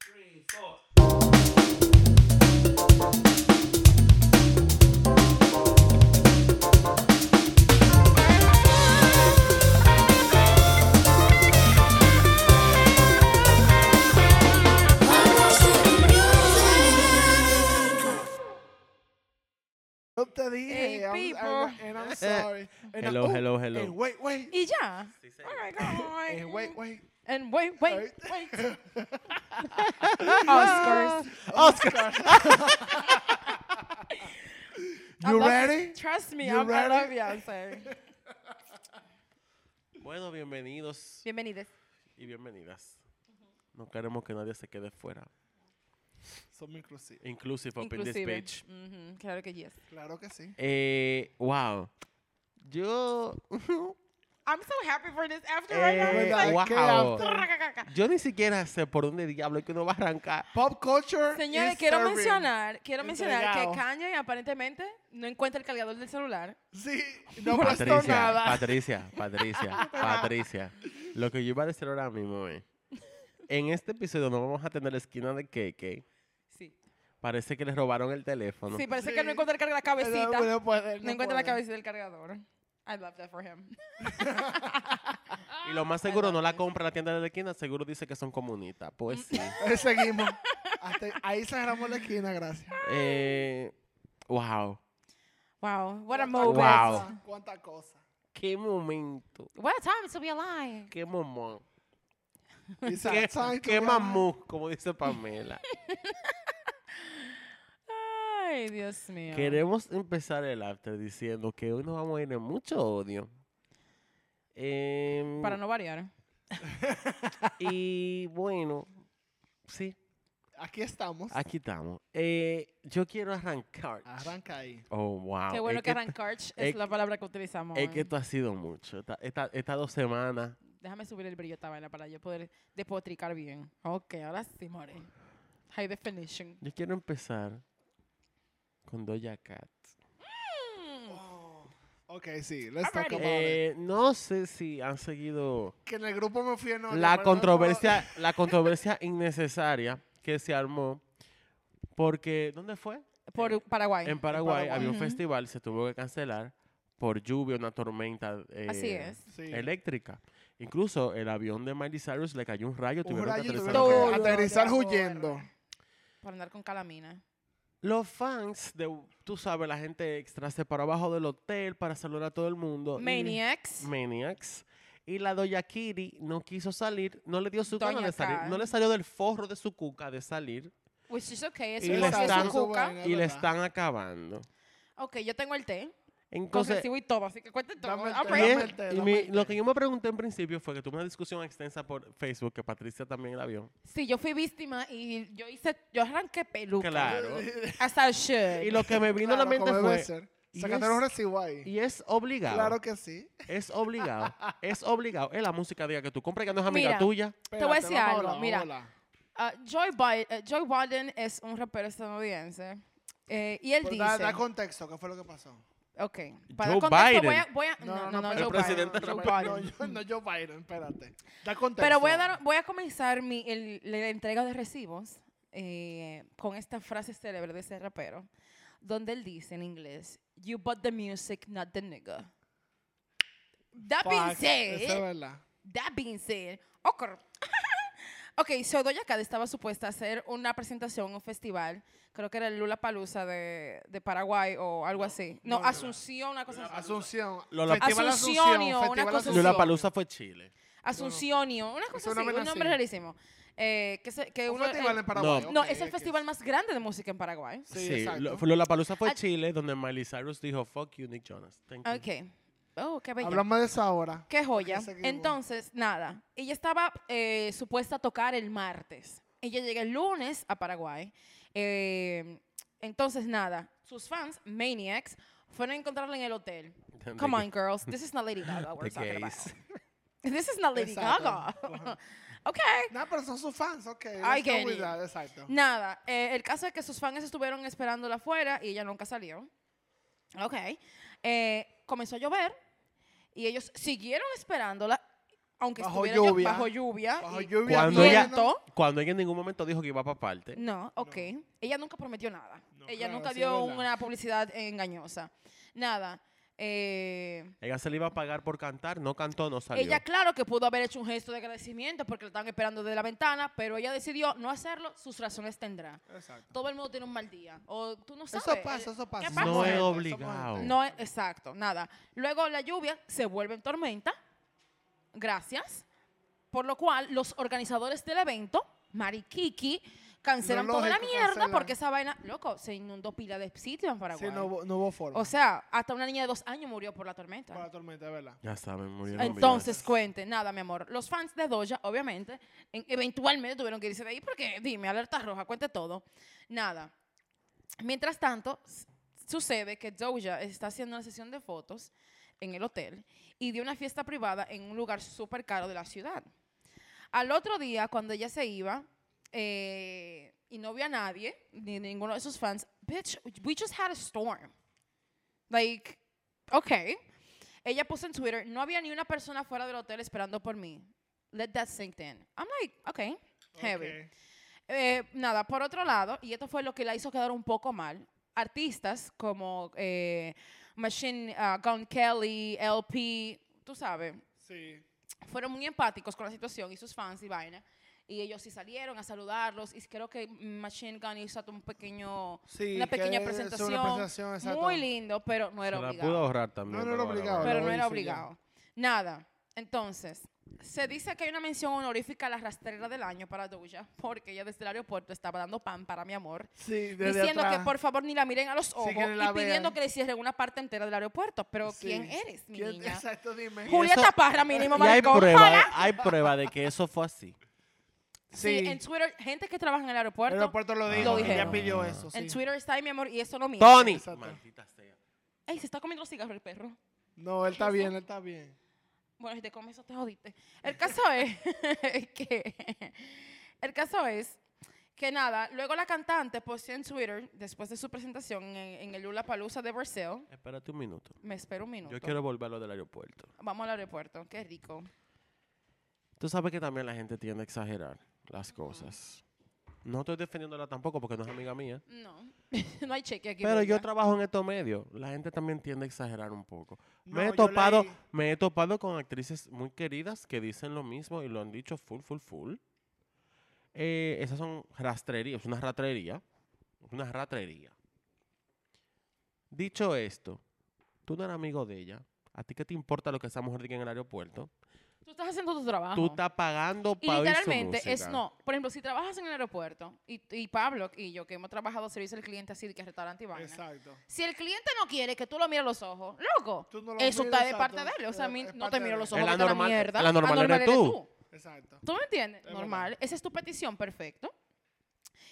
three, four. Te dije, Hey, I'm- people. And I'm sorry. And I- Hello, oh, hello, hello. And wait, wait. Y ya. Sí, sí. All right, go on. And wait, wait. And wait, wait, Wait. wait. Oscars. Oscar. I You love- ready? Trust me, You I'm, I love ready? Beyonce. Bueno, bienvenidos Bienvenidos. y bienvenidas. No queremos que nadie se quede fuera. Somos inclusivos. Inclusive up in this Inclusive. bitch. Ujú, Claro que yes. Claro que sí. Eh, wow. Yo. I'm so happy for this after right now. It's ¿Verdad? like- ¿Qué wow. after? Yo ni siquiera sé por dónde diablo es que uno va a arrancar. Pop culture. Señores, is quiero serving. mencionar, quiero mencionar que. Kanye aparentemente no encuentra el cargador del celular. Sí, no prestó Patricia, nada. Patricia, Patricia, Patricia. Lo que yo iba a decir ahora mismo es, en este episodio no vamos a tener la esquina de Keke. Sí. Parece que le robaron el teléfono. Sí, parece que no encuentra el carga- la cabecita. No, no puede, No encuentra la puede. cabecita del cargador. I love that for him. Y lo más seguro no la compra en la tienda de la esquina, seguro dice que son comunistas. Pues sí. Eh, Seguimos. Hasta ahí cerramos la esquina, gracias. Eh, wow. Wow, what a moment. Wow. cosa, Cuánta cosa. Qué momento. What a time to be alive. Qué momento. It's Qué, qué be mamú, como dice Pamela. Ay, Dios mío. Queremos empezar el after diciendo que hoy nos vamos a ir en mucho odio. Em, Para no variar. Y bueno, sí, Aquí estamos. aquí estamos. Eh, yo quiero arrancar. Arranca ahí. Oh, wow. Qué bueno es que que, arrancar es, es la palabra que utilizamos. es que hoy. esto ha sido mucho. Esta- esta- Estas dos semanas. Déjame subir el brillo esta vaina para yo poder despotricar bien. Ok, ahora sí, more. High definition. Yo quiero empezar con Doja Cat. Oh, ok, sí. Let's talk about it. Eh, no sé si han seguido Que en el grupo me fui en la pero no- controversia, la controversia innecesaria que se armó porque ¿dónde fue? Por Paraguay. En Paraguay, Paraguay. había un Ujú. festival, se tuvo que cancelar por lluvia, una tormenta eh, Así es. Sí. eléctrica. Incluso el avión de Miley Cyrus le cayó un rayo, Un tuvieron que rayo aterrizar tuvieron que huyendo. Por andar con calamina. Los fans de, tú sabes, la gente extra se para abajo del hotel para saludar a todo el mundo. y- Maniacs. Maniacs. Y la Doña Kitty no quiso salir, no le dio su gana Doña de salir, no le salió del forro de su cuca de salir Which is okay. Es Y le están- y le están acabando. Ok, yo tengo el té. Entonces, y todo, así que cuente todo. Dame el I'm té, y ready. dame es- el té, y dame mi- el lo que yo me pregunté en principio fue que tuve una discusión extensa por Facebook, que Patricia también la vio. Sí, yo fui víctima y yo hice, yo arranqué peluca. Claro. As I should. Y lo que me vino a la mente fue, y Sácate es- los recibos ahí. y es obligado, Claro que sí. es obligado, es obligado. Es la música diga que tú compras que no es amiga Mira, tuya. Te voy a Espérate, decir vamos algo, hablar, mira. vamos a hablar. Ah, Joe, Biden, eh, Biden es un rapero estadounidense. eh, y él Pues dice. da, da contexto, ¿qué fue lo que pasó? Ok. Joe contexto, Biden. Voy a, voy a- no, no, no, espérate, Joe presidente Biden. de Joe No, yo- no, Joe Biden, espérate. Da contexto. Pero voy a, dar, voy a comenzar mi, el- la entrega de recibos eh, con esta frase célebre de ese rapero, donde él dice en inglés, You bought the music, not the nigga. That being Eso es said, verdad. that being said, ok. ok, so Doja Cat estaba supuesta a hacer una presentación, un festival, creo que era el Lula Palusa de, de Paraguay o algo así. No. Asunción, una cosa así. Asunción. Lola- Asuncionio, una cosa así. Lula Palusa fue Chile. Asuncionio, una cosa así, un nombre así. rarísimo. Eh, que se- que Un uno, festival eh, en Paraguay. No. es el festival más grande de música en Paraguay. Sí, Sí. Lola Palusa fue Ah. Chile, donde Miley Cyrus dijo, fuck you, Nick Jonas. Thank you. Ok. Oh, qué bella. Hablamos de eso ahora. Qué joya. Entonces, nada, ella estaba eh, supuesta a tocar el martes. Ella llega el lunes a Paraguay. Eh, entonces, nada, sus fans, Maniacs, fueron a encontrarla en el hotel. Come on, girls. This is not Lady Gaga we're talking about. This is not Lady Exacto. Gaga. ok. No, pero son sus fans, ok. I get it. that, Exacto. Nada, eh, el caso es que sus fans estuvieron esperándola afuera y ella nunca salió. Ok. Eh, comenzó a llover y ellos siguieron esperándola. Aunque Bajo estuviera lluvia. bajo lluvia. Bajo lluvia, Cuando ella, cuando ella en ningún momento dijo que iba para parte. No, ok. Ella nunca prometió nada. No, ella claro, nunca dio una publicidad engañosa. Nada. Eh, Ella se le iba a pagar por cantar, no cantó, no salió. ella, claro que pudo haber hecho un gesto de agradecimiento porque lo estaban esperando desde la ventana, pero ella decidió no hacerlo, sus razones tendrá. Exacto. Todo el mundo tiene un mal día. O tú no sabes. Eso pasa, eso pasa. ¿Qué somos No es obligado. No, es- exacto, nada. Luego la lluvia se vuelve en tormenta. Gracias. Por lo cual, los organizadores del evento, Marikiki, cancelan Lo toda la mierda cancelan. porque esa vaina, loco, se inundó pila de sitios en Paraguay. Sí, no, hubo- no hubo forma. o sea, hasta una niña de dos años murió por la tormenta. Para la tormenta, es verdad. Ya saben, murieron Entonces, cuente, nada, mi amor. Los fans de Doja, obviamente, en- eventualmente tuvieron que irse de ahí porque, dime, alerta roja, cuente todo. Nada. Mientras tanto, s- sucede que Doja está haciendo una sesión de fotos en el hotel y dio una fiesta privada en un lugar súper caro de la ciudad. Al otro día, cuando ella se iba eh, y no vio a nadie, ni ninguno de sus fans, bitch, we just had a storm. Like, okay. Ella puso en Twitter, no había ni una persona fuera del hotel esperando por mí. Let that sink in. I'm like, okay, heavy. Ok. Eh, nada, por otro lado, y esto fue lo que la hizo quedar un poco mal, artistas como eh, Machine uh, Gun Kelly, LP, tú sabes, Sí. fueron muy empáticos con la situación y sus fans y vaina. Y ellos sí salieron a saludarlos y creo que Machine Gun hizo un pequeño, Sí, una que pequeña es presentación. Una presentación, exacto. muy lindo, pero no Se era la obligado. pudo ahorrar también. No, no era obligado. Pero no era obligado. Nada. Entonces, se dice que hay una mención honorífica a la rastrera del año para Doja, porque ella desde el aeropuerto estaba dando pan para mi amor, Sí, desde diciendo atrás. que por favor ni la miren a los ojos y pidiendo vean. que le cierren una parte entera del aeropuerto. Pero Sí. ¿quién eres, mi ¿Quién- niña? Exacto, dime. Julieta eso- Parra, mínimo, Y hay prueba, Hola. hay prueba de que eso fue así. Sí, Sí. en Twitter, gente que trabaja en el El aeropuerto, aeropuerto lo dijo. Lo ella pidió eso. Sí. en Twitter está ahí, mi amor, y eso no miente. Tony. Exacto. Maldita sea. Ey, se está comiendo los cigarros el perro. No, él está bien, él está bien. Bueno, si te comes eso te jodiste. El caso es que el caso es que nada, luego la cantante posteó en Twitter después de su presentación en, en el Lula Palusa de Brasil. Espérate un minuto. Me espero un minuto. Yo quiero volver a lo del aeropuerto. Vamos al aeropuerto, qué rico. Tú sabes que también la gente tiende a exagerar las cosas. No estoy defendiéndola tampoco porque no es amiga mía. No, no hay cheque aquí. Pero yo trabajo en estos medios. La gente también tiende a exagerar un poco. Me, he topado, me he topado con actrices muy queridas que dicen lo mismo y lo han dicho full, full, full. Eh, esas son rastrerías, una ratrería. Una ratrería. Dicho esto, tú no eres amigo de ella. ¿A ti qué te importa lo que esa mujer diga en el aeropuerto? Tú estás haciendo tu trabajo. Tú estás pagando y para oír su literalmente es no. Por ejemplo, si trabajas en el aeropuerto y, y Pablo y yo que hemos trabajado servicio al cliente así de que restaurante y vaina. Exacto. Si el cliente no quiere que tú lo mires a los ojos, loco, Tú no lo eso está de parte de él. O sea, a mí Es no te miro los ojos, vete a la mierda. el anormal eres tú. Exacto. ¿Tú me entiendes? Es Normal. Esa es tu petición, perfecto.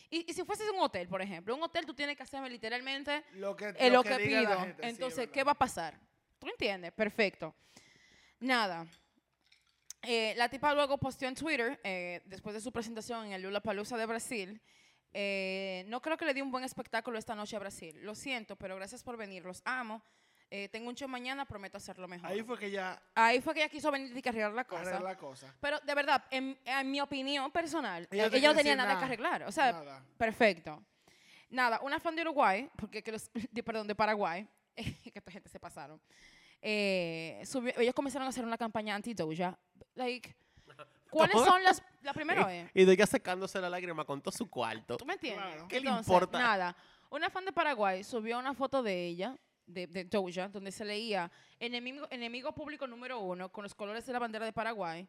Y, y si fueses un hotel, por ejemplo, un hotel tú tienes que hacerme literalmente Lo que, eh, lo que, la pido. gente, sí, es Entonces, ¿qué va a pasar? ¿Tú entiendes? Perfecto. Nada. Eh, la tipa luego posteó en Twitter, eh, después de su presentación en el Lula Palusa de Brasil. eh, no creo que le di un buen espectáculo esta noche a Brasil. Lo siento, pero gracias por venir. Los amo. Tengo un show mañana, prometo hacerlo mejor. Ahí fue que ya Ahí fue que ella quiso venir y arreglar la cosa. arregló la cosa. Pero de verdad, en, en mi opinión personal, Ella ella, no tenía nada, que arreglar. O sea, Nada. perfecto. Nada, una fan de Uruguay, porque que los, de- perdón, de Paraguay, que esta gente se pasaron. Eh, subió- ellos comenzaron a hacer una campaña anti-Doja. Like, ¿cuáles son las, la primera vez? Y de ella secándose la lágrima con todo su cuarto. ¿Tú me entiendes? Claro. ¿Qué le Entonces, importa? Nada. Una fan de Paraguay subió una foto de ella, de, de Doja, donde se leía enemigo, enemigo público número uno con los colores de la bandera de Paraguay,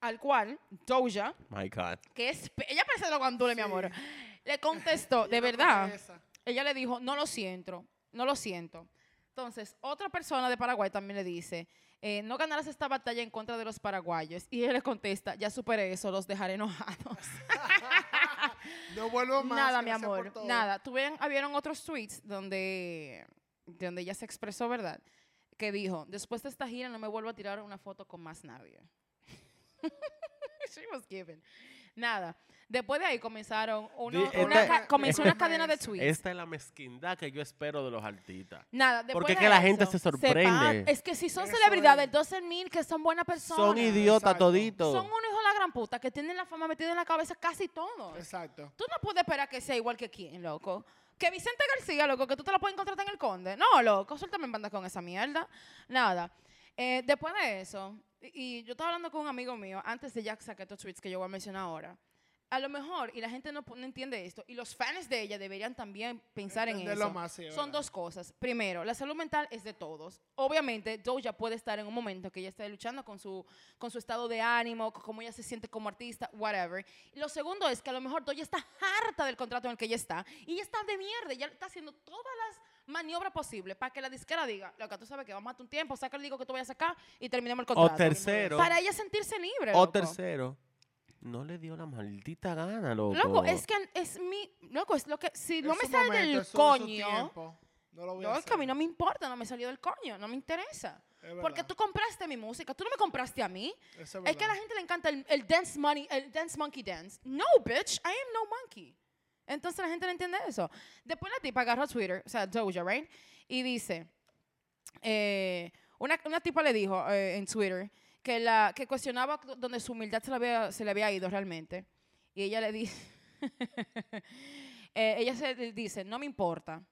al cual Doja, My God. que es, ella parece lo guandule, mi Sí. amor, le contestó, de verdad, ella le dijo, no lo siento, no lo siento. Entonces, otra persona de Paraguay también le dice, eh, no ganarás esta batalla en contra de los paraguayos. Y ella le contesta, ya superé eso, los dejaré enojados. No vuelvo más. nada, mi amor, nada. Tuvieron, habieron otros tweets donde, donde ella se expresó, ¿verdad? Que dijo, después de esta gira no me vuelvo a tirar una foto con más nadie. She was given. Nada. Después de ahí comenzaron uno- Di- una, esta- ca- comenzó una cadena de tweets. Esta es la mezquindad que yo espero de los artistas. Nada, después Porque es de que la gente se sorprende. Es que si son Eso celebridades, es. 12 mil que son buenas personas. Son idiotas Exacto. toditos. Son unos hijos de la gran puta que tienen la fama metida en la cabeza casi todos. Exacto. Tú no puedes esperar que sea igual que quién, loco. Que Vicente García, loco, que tú te lo puedes encontrar en el Conde. No, loco, suéltame en banda con esa mierda. Nada. Eh, después de eso, y, yo estaba hablando con un amigo mío antes de Jack saque estos tweets que yo voy a mencionar ahora. A lo mejor, y la gente no, no entiende esto, y los fans de ella deberían también pensar en Entenderlo eso. más, sí, Son dos cosas. Primero, la salud mental es de todos. Obviamente, Doja puede estar en un momento que ella esté luchando con su, con su estado de ánimo, cómo ella se siente como artista, whatever. Y lo segundo es que a lo mejor Doja está harta del contrato en el que ella está y ella está de mierda. Ella está haciendo todas las maniobras posibles para que la disquera diga, lo que tú sabes que vamos a un tiempo, saca el disco que tú vayas a sacar y terminemos el O contrato. tercero, Para ella sentirse libre. o loco. tercero, no le dio la maldita gana, loco. Loco, es que es mi. Loco, es lo que. Si no me sale momento, del coño. No lo voy a es que a mí no me importa, no me salió del coño, no me interesa. Es Porque tú compraste mi música, tú no me compraste a mí. Es que a la gente le encanta el, el dance money, el dance monkey dance. No, bitch, I am no monkey. Entonces la gente no entiende eso. Después la tipa agarró Twitter, o sea, Doja, right? Y dice, eh, una, una tipa le dijo eh, en Twitter que, la, que cuestionaba donde su humildad se le había, se le había ido realmente. Y ella le dice, eh, ella se dice, no me importa.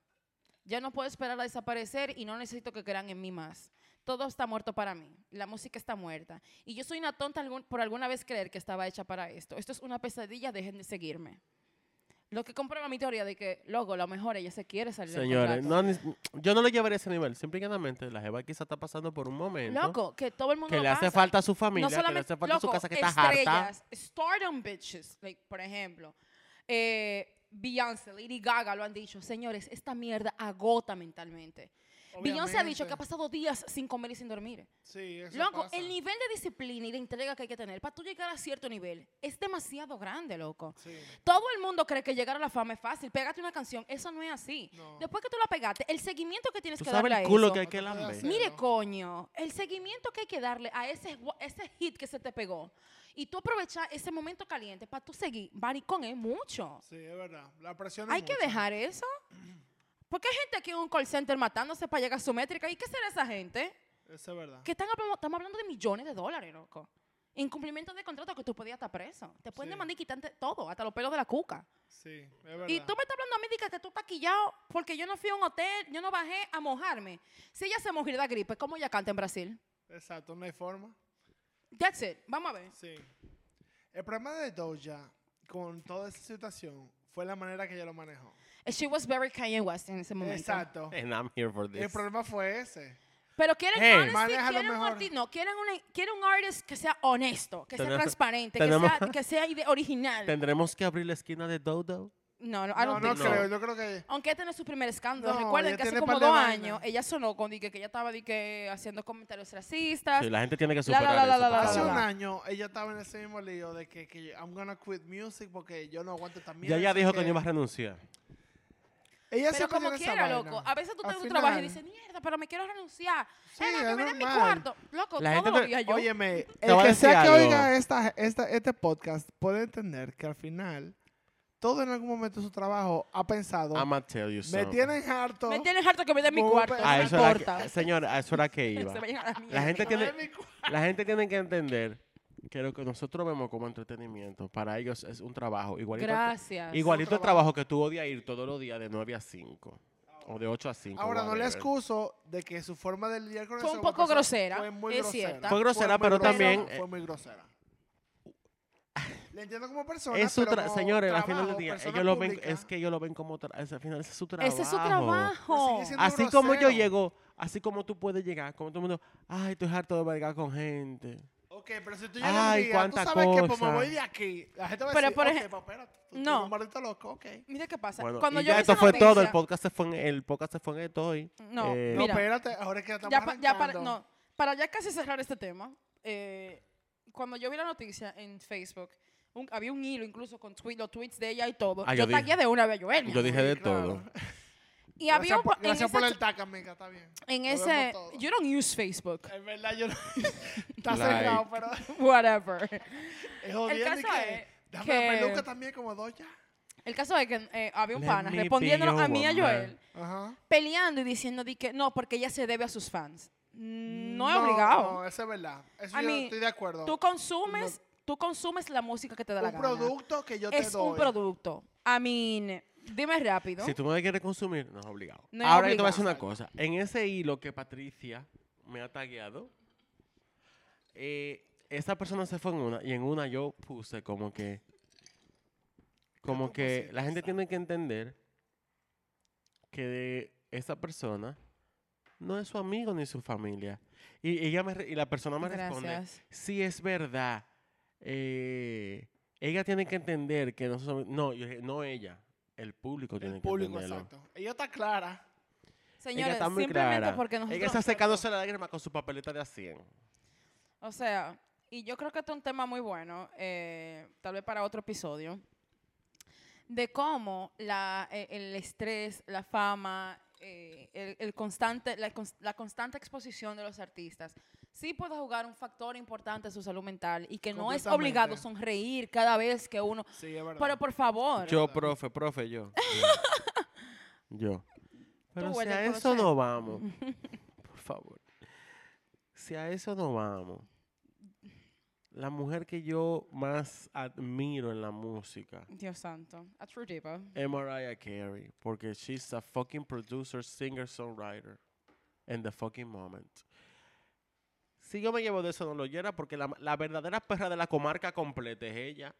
Ya no puedo esperar a desaparecer y no necesito que crean en mí más. Todo está muerto para mí. La música está muerta. Y yo soy una tonta algún- por alguna vez creer que estaba hecha para esto. Esto es una pesadilla, dejen de seguirme. Lo que comprueba mi teoría de que, luego, a lo mejor ella se quiere salir del Señores, contrato. no, yo no lo llevaría a ese nivel. Simple y llanamente, la jeva quizá está pasando por un momento Loco, que todo el mundo que lo le hace pasa. falta a su familia, que le hace falta a su loco, casa que está harta. estrellas, stardom bitches, like, por ejemplo, eh, Beyoncé, Lady Gaga lo han dicho, señores, esta mierda agota mentalmente. Beyoncé ha dicho que ha pasado días sin comer y sin dormir. Sí, eso Loco, pasa. el nivel de disciplina y de entrega que hay que tener para tú llegar a cierto nivel es demasiado grande, loco. Sí. Todo el mundo cree que llegar a la fama es fácil. Pégate una canción, eso no es así. No. Después que tú la pegaste, el seguimiento que tienes Tú que sabes darle el a culo eso. que hay que lamber. Mire, ¿no? coño, el seguimiento que hay que darle a ese, ese hit que se te pegó y tú aprovechar ese momento caliente para tú seguir, maricón, es mucho. Sí, es verdad. La presión es Hay que mucha. dejar eso. Porque hay gente aquí en un call center matándose para llegar a su métrica. ¿Y qué será esa gente? Eso es verdad. Que están hablando, estamos hablando de millones de dólares, loco. Incumplimiento de contrato que tú podías estar preso. Te pueden Sí. demandar y quitarte todo, hasta los pelos de la cuca. Sí, es verdad. Y tú me estás hablando a mí de que- tú estás quillado porque yo no fui a un hotel, yo no bajé a mojarme. Si ella se mojó le da gripe, ¿cómo ella canta en Brasil? Exacto, no hay forma. That's it. Vamos a ver. Sí. El problema de Doja con toda esa situación fue la manera que ella lo manejó. She was very Kanye West en ese momento. Exacto. And I'm here for El this. problema fue ese. Pero quieren Hey. honesty, quieren un mejor. artista, no, quieren, una, quieren un artist que sea honesto, que sea Tenemos- transparente, que tenemos- sea, que sea ide- original. ¿Tendremos que abrir la esquina de Dodo? No, no, I No, don't no think so. creo. Yo creo que. Aunque este no es su primer escándalo. No, Recuerden ella que hace tiene como par de dos vainas. años ella sonó con di que, que ella estaba di que, haciendo comentarios racistas. Sí, la gente tiene que La, la, superar la, la, eso. la, por la, Hace la, un año ella estaba en ese mismo lío de que, que I'm gonna quit music porque yo no aguanto también. Ya ella dijo que no iba a renunciar. Ella Pero como quiera, vaina. loco. A veces tú te tu trabajo y dices, mierda, pero me quiero renunciar. Sí, no, que me den mi cuarto. Loco, La todo lo yo. Óyeme, el que sea que algo. oiga esta, esta, este podcast puede entender que al final todo en algún momento de su trabajo ha pensado, I'm tell you me tienen harto. me tienes harto que me den mi cuarto. pe- No eso era importa. que, señor, a eso era que iba. La gente tiene, la gente tiene que entender que lo que nosotros vemos como entretenimiento, para ellos es un trabajo. Igualito, Gracias. igualito el trabajo. trabajo que tú odias ir todos los días de 9 a 5. O de 8 a 5. Ahora, no le excuso de que su forma de lidiar con Fue eso un poco grosera, Fue muy es grosera. cierta. Fue grosera, muy pero grosera, también, Fue muy grosera. Le entiendo como persona. Es su pero como señores, al final del día, ellos lo ven, es que ellos lo ven como, es- al final ese es su trabajo. Ese es su trabajo. Así como yo llego, así como tú puedes llegar, como todo el mundo, ay, estoy harto de vergar con gente. Ok, pero si tú llegas Ay, un día, tú sabes que pues, me cosa. voy de aquí. La gente va a Pero, decir, por ok, ej- pues, espérate, tú, tú no. eres un maldito loco, ok. Mira qué pasa. Bueno, Cuando y yo ya vi esto esa fue todo, el noticia- podcast se fue en, el podcast se fue en esto hoy. No, Eh, No, Mira, espérate, ahora es que ya estamos ya, pa- ya para, arrancando. no, para ya casi cerrar este tema, eh, cuando yo vi la noticia en Facebook, un- había un hilo incluso con tweet, los tweets de ella y todo. Ah, yo yo dije- tagué de una vez a Joel. mi Yo dije de Sí, claro. todo. y había Gracias un, por, en gracias por ese, el tag, amiga, está bien. en Lo ese you don't use Facebook, Es verdad, yo no... Está Like. cerrado, pero whatever. es El jodiendo y caso que es, Dame que- la peluca también como Doya. El caso es que eh, había un Let pana respondiéndonos a mí y a. Joel, Ajá. peleando y diciendo di que no, porque ella se debe a sus fans. Mm, No es obligado. No, eso es verdad. Eso I yo mean, estoy de acuerdo. Tú consumes, tú consumes la música que te da la un gana. producto que yo te es doy. un producto. I mean, dime rápido. Si tú no la quieres consumir, no es obligado. No es Ahora yo te voy a decir una cosa. En ese hilo que Patricia me ha tagueado, eh, esa persona se fue en una y en una yo puse como que, como que la gente tiene que entender que esa persona no es su amigo ni su familia. Y, ella me re- y la persona me responde, Gracias. sí es verdad. eh, ella tiene que entender que no somos- no, yo dije, no ella, el público tiene El que público, entenderlo. exacto. Ella está clara. ella Señores, está muy simplemente clara. porque nosotros... ella está secándose la lágrima con su papeleta de a 100. O sea, y yo creo que este es un tema muy bueno, eh, tal vez para otro episodio, de cómo la, eh, el estrés, la fama, eh, el, el constante, la, la constante exposición de los artistas sí puede jugar un factor importante en su salud mental y que no es obligado sonreír cada vez que uno... Sí, es verdad. Pero por favor, Yo, profe, profe, yo. Yo. Pero si a eso no vamos, por favor. Si a eso no vamos, la mujer que yo más admiro en la música Dios santo, a true diva. es Mariah Carey, porque she's a fucking producer, singer, songwriter, in the fucking moment. Si yo me llevo de eso, no lo llena, porque la, la verdadera perra de la comarca completa es ella.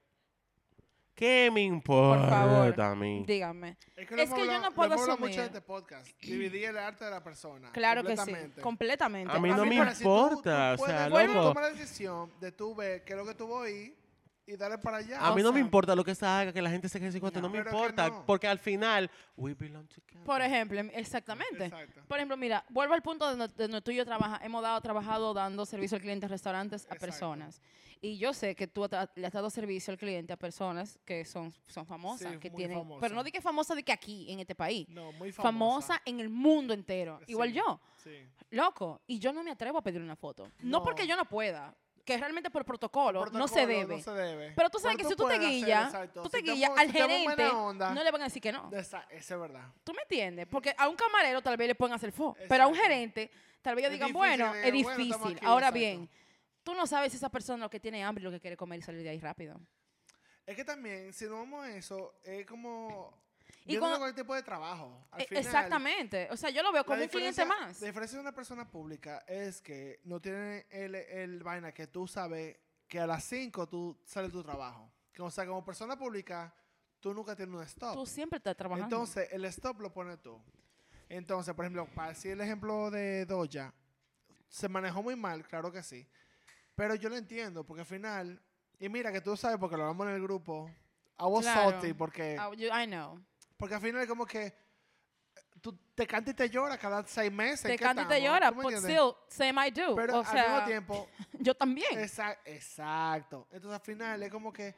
¿Qué me importa favor, a mí? Dígame. es que, es que yo no puedo mucho asumir. en este podcast. Dividir el arte de la persona. Claro que sí, completamente. completamente. A mí no me pero si tú- importa, tú o sea, puedes loco. tomar la decisión de tú ver qué es lo que tú voy a ir y darle para allá. A mí no me sea, importa lo que se haga, que la gente se quede sin cuenta, no, no. me importa, no. porque al final, we belong together. Por ejemplo, em- exactamente. Exacto. Por ejemplo, mira, vuelvo al punto de donde, donde tú y yo trabaja, hemos dado, trabajado dando servicio al cliente a restaurantes, a Exacto. personas. Y yo sé que tú le has dado servicio al cliente a personas que son, son famosas, Sí, que muy tienen, famosas. pero no di que famosa de que aquí, en este país. No, muy Famosa. famosa. en el mundo entero. Igual Sí. yo, Sí. loco. Y yo no me atrevo a pedir una foto. No, No. porque yo no pueda, que realmente por protocolo, no se debe. No se debe. Pero tú sabes que si tú te exacto. tú te al si estamos en gerente, onda, no le van a decir que no. esa- es verdad. ¿Tú me entiendes? Porque a un camarero tal vez le pueden hacer fo, pero a un gerente tal vez Es digan, difícil bueno, de- es bueno, difícil. aquí, Ahora exacto. bien, tú no sabes si esa persona lo que tiene hambre y lo que quiere comer y salir de ahí rápido. Es que también, si no vamos a eso, es como. Y Y cuando- con el tipo de trabajo. Al E- final, Exactamente. O sea, yo lo veo como un cliente más. La diferencia de una persona pública es que no tiene el, el vaina que tú sabes que a las 5 tú sales tu trabajo. O sea, como persona pública, tú nunca tienes un stop. Tú siempre estás trabajando. Entonces, el stop lo pones tú. Entonces, por ejemplo, para decir el ejemplo de Doja, se manejó muy mal, claro que sí. Pero yo lo entiendo, porque al final, y mira que tú sabes, porque lo hablamos en el grupo, I was Claro. salty, porque, Ah, yo- I know. Porque al final es como que eh, tú te cantas y te lloras cada seis meses. ¿en Te canta y te llora, ¿Tú me but still, same I do. Pero o al sea, mismo tiempo, yo también. Exa- exacto. Entonces al final es como que,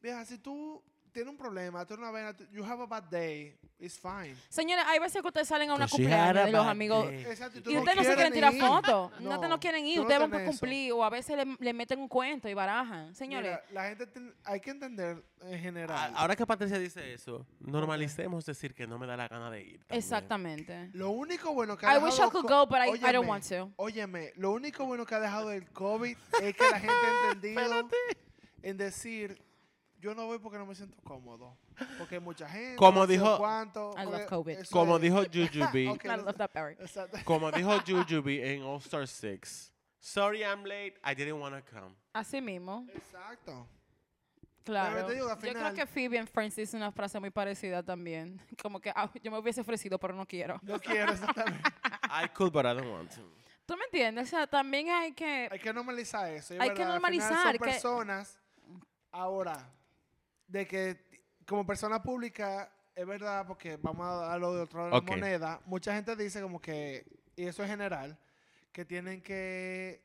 vieja, si tú tienes un problema, tú tienes una vaina, tú- you have a bad day, it's fine. Señores, hay veces que ustedes salen a una had cumpleaños de los amigos. Exacto, tú Y ustedes no se quieren tirar ir. fotos. No, No, ustedes no quieren ir. no ustedes van por tenés eso. cumplir. O a veces le, le meten un cuento y barajan. Señores, Mira, la gente ten- hay que entender en A- general. Ahora que Patricia dice eso, normalicemos decir que no me da la gana de ir. también. exactamente. Lo único bueno que ha I wish I dejado could co- go, but I, I don't Óyeme, want to. Óyeme, lo único bueno que ha dejado el COVID es que la gente ha entendido en decir, yo no voy porque no me siento cómodo. Porque hay mucha gente. Como dijo- cuánto, I love COVID. Como es- dijo Jujubee, Ok, I love that como dijo Jujubee en All Star 6. Sorry I'm late, I didn't want to come. Así mismo. Exacto. Claro. digo, Yo creo que Phoebe en Friends dice una frase muy parecida también. Como que ah, yo me hubiese ofrecido, pero no quiero. No quiero exactamente. I could, but I don't want to. ¿Tú me entiendes? O sea, también hay que... Hay que normalizar eso. Hay es que verdad, al final normalizar Son que- personas, ahora, de que como persona pública, es verdad, porque vamos a darlo de otro lado Ok. de la moneda, mucha gente dice como que, y eso es general, que tienen que,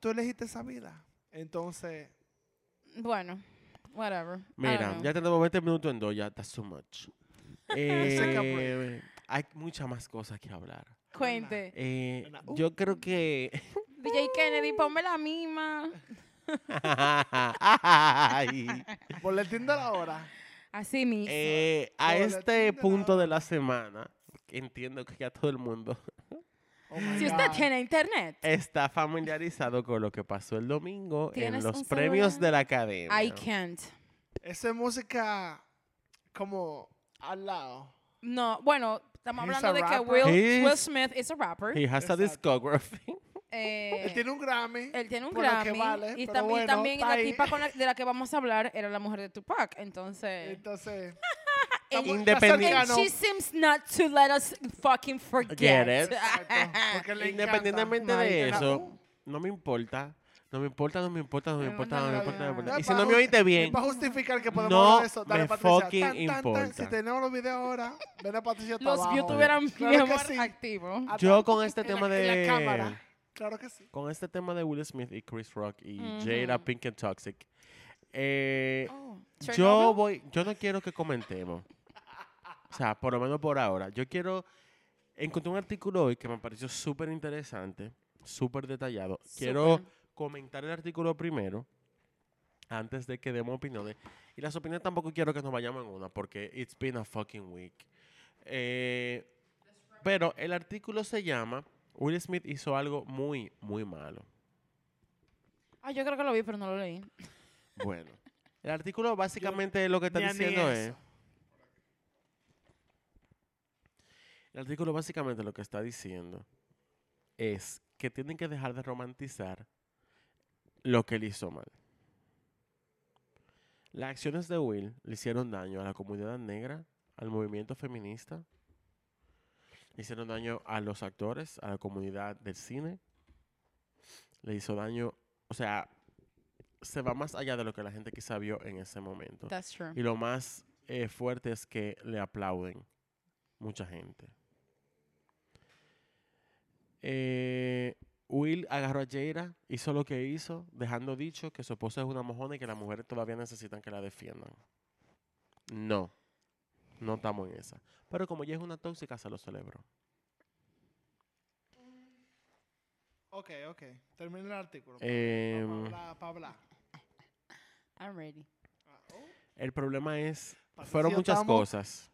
tú elegiste esa vida. Entonces, Bueno, whatever. Mira, ya tenemos 20 minutos en dos, ya that's too much. Eh, hay muchas más cosas que hablar. Cuente. Eh, uh. yo creo que DJ Kennedy, ponme la misma. Ay. Boletín de la hora. Así mismo. Eh, a este de punto la de la semana, entiendo que ya todo el mundo Oh si usted God. tiene internet, está familiarizado con lo que pasó el domingo en ¿Tienes los premios celular? de la academia. I can't. Esa es música como al lado. No, bueno, estamos He's hablando a de que. Will, Will Smith es a rapper. He has a Exacto. discography. Eh, Él tiene un Grammy. él tiene un Grammy. vale, y pero también, bueno, también la ahí. tipa con la- de la que vamos a hablar era la mujer de Tupac. Entonces. Entonces, Independiente- And she seems not to let us fucking forget. Get it. Exacto. Independientemente de eso, no me importa. No me importa, no me importa, no me importa, no, me importa, no me no, importa. No, Y si no me oíste bien, Para justificar que podemos no eso, dale me Patricia. fucking Tan, tan, tan. importa. Si tenemos los videos ahora, ven a Patricia Los abajo. views tuvieran Claro sí. activo. Hasta yo con este la- tema la de cámara. Claro que sí. con este tema de Will Smith y Chris Rock y Ujú. Jada Pink and Toxic, eh, Oh, yo voy, yo no quiero que comentemos. O sea, por lo menos por ahora. Yo quiero. Encontré un artículo hoy que me pareció súper interesante, súper detallado. Quiero. Comentar el artículo primero, antes de que demos opiniones. Y las opiniones tampoco quiero que nos vayamos en una, porque it's been a fucking week. Eh, pero el artículo se llama Will Smith hizo algo muy, muy malo. Ah, yo creo que lo vi, pero no lo leí. Bueno, el artículo básicamente lo que está diciendo es... El artículo básicamente lo que está diciendo es que tienen que dejar de romantizar lo que él hizo mal. Las acciones de Will le hicieron daño a la comunidad negra, al movimiento feminista, le hicieron daño a los actores, a la comunidad del cine, le hizo daño, o sea, se va más allá de lo que la gente quizá vio en ese momento. That's true. Y lo más eh, fuerte es que le aplauden mucha gente. Eh, Will agarró a Jada, hizo lo que hizo, dejando dicho que su esposa es una mojona y que las mujeres todavía necesitan que la defiendan. No, no estamos en esa. Pero como ella es una tóxica, se lo celebró. Ok, ok. Termina el artículo. Em, Para hablar. I'm ready. El problema es, fueron muchas estamos- cosas.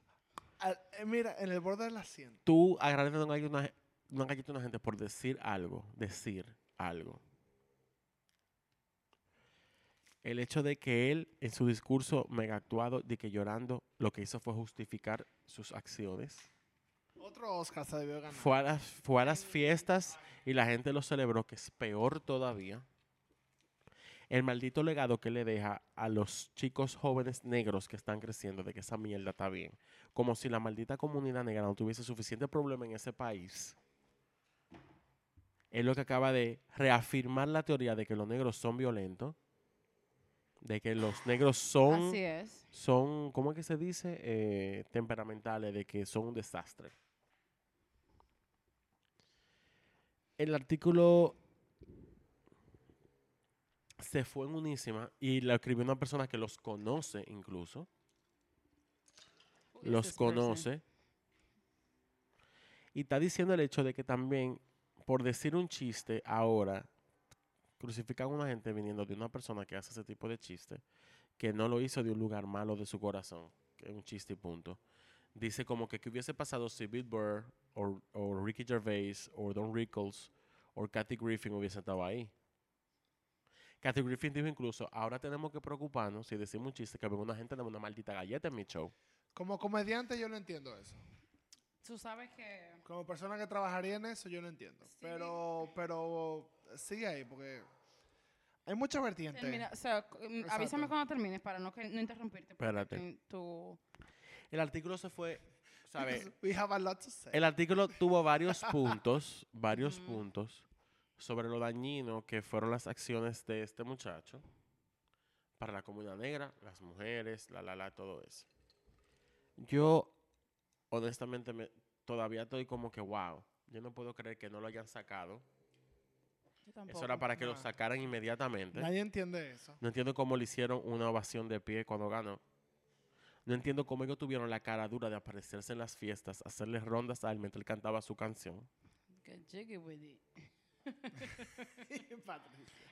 Al- eh, mira, en el borde del asiento. Tú agarraste a una, una galleta a una gente por decir algo, decir algo. El hecho de que él, en su discurso mega actuado, de que llorando, lo que hizo fue justificar sus acciones. Otro Oscar se debió ganar. Fue a las, fue a las fiestas y la gente lo celebró, que es peor todavía. El maldito legado que le deja a los chicos jóvenes negros que están creciendo de que esa mierda está bien. Como si la maldita comunidad negra no tuviese suficiente problema en ese país. Es lo que acaba de reafirmar la teoría de que los negros son violentos. De que los negros son Así es. son, ¿cómo es que se dice? Eh, temperamentales, de que son un desastre. El artículo se fue en unísima y lo escribió una persona que los conoce incluso. Los person? conoce. Y está diciendo el hecho de que también, por decir un chiste, ahora crucifican a una gente viniendo de una persona que hace ese tipo de chiste, que no lo hizo de un lugar malo de su corazón, que es un chiste y punto. Dice como que qué hubiese pasado si Bill Burr o, Ricky Gervais o Don Rickles o Kathy Griffin hubiesen estado ahí. Kathy Griffin dijo incluso, ahora tenemos que preocuparnos si decimos un chiste que venga una gente de una maldita galleta en mi show. Como comediante yo no entiendo eso. Tú sabes que... Como persona que trabajaría en eso yo no entiendo. Pero, pero sigue ahí porque hay mucha vertiente. Termina, o sea, c- mm, avísame cuando termines para no, que, no interrumpirte. Espérate. tu- El artículo se fue, ¿sabes? We have a lot to say. El artículo tuvo varios puntos, varios puntos sobre lo dañino que fueron las acciones de este muchacho para la comunidad negra, las mujeres, la, la, la, todo eso. Yo, honestamente, me, todavía estoy como que, wow, yo no puedo creer que no lo hayan sacado. yo tampoco. Eso era para que lo sacaran inmediatamente. Nadie entiende eso. No entiendo cómo le hicieron una ovación de pie cuando ganó. No entiendo cómo ellos tuvieron la cara dura de aparecerse en las fiestas, hacerle rondas a él mientras él cantaba su canción.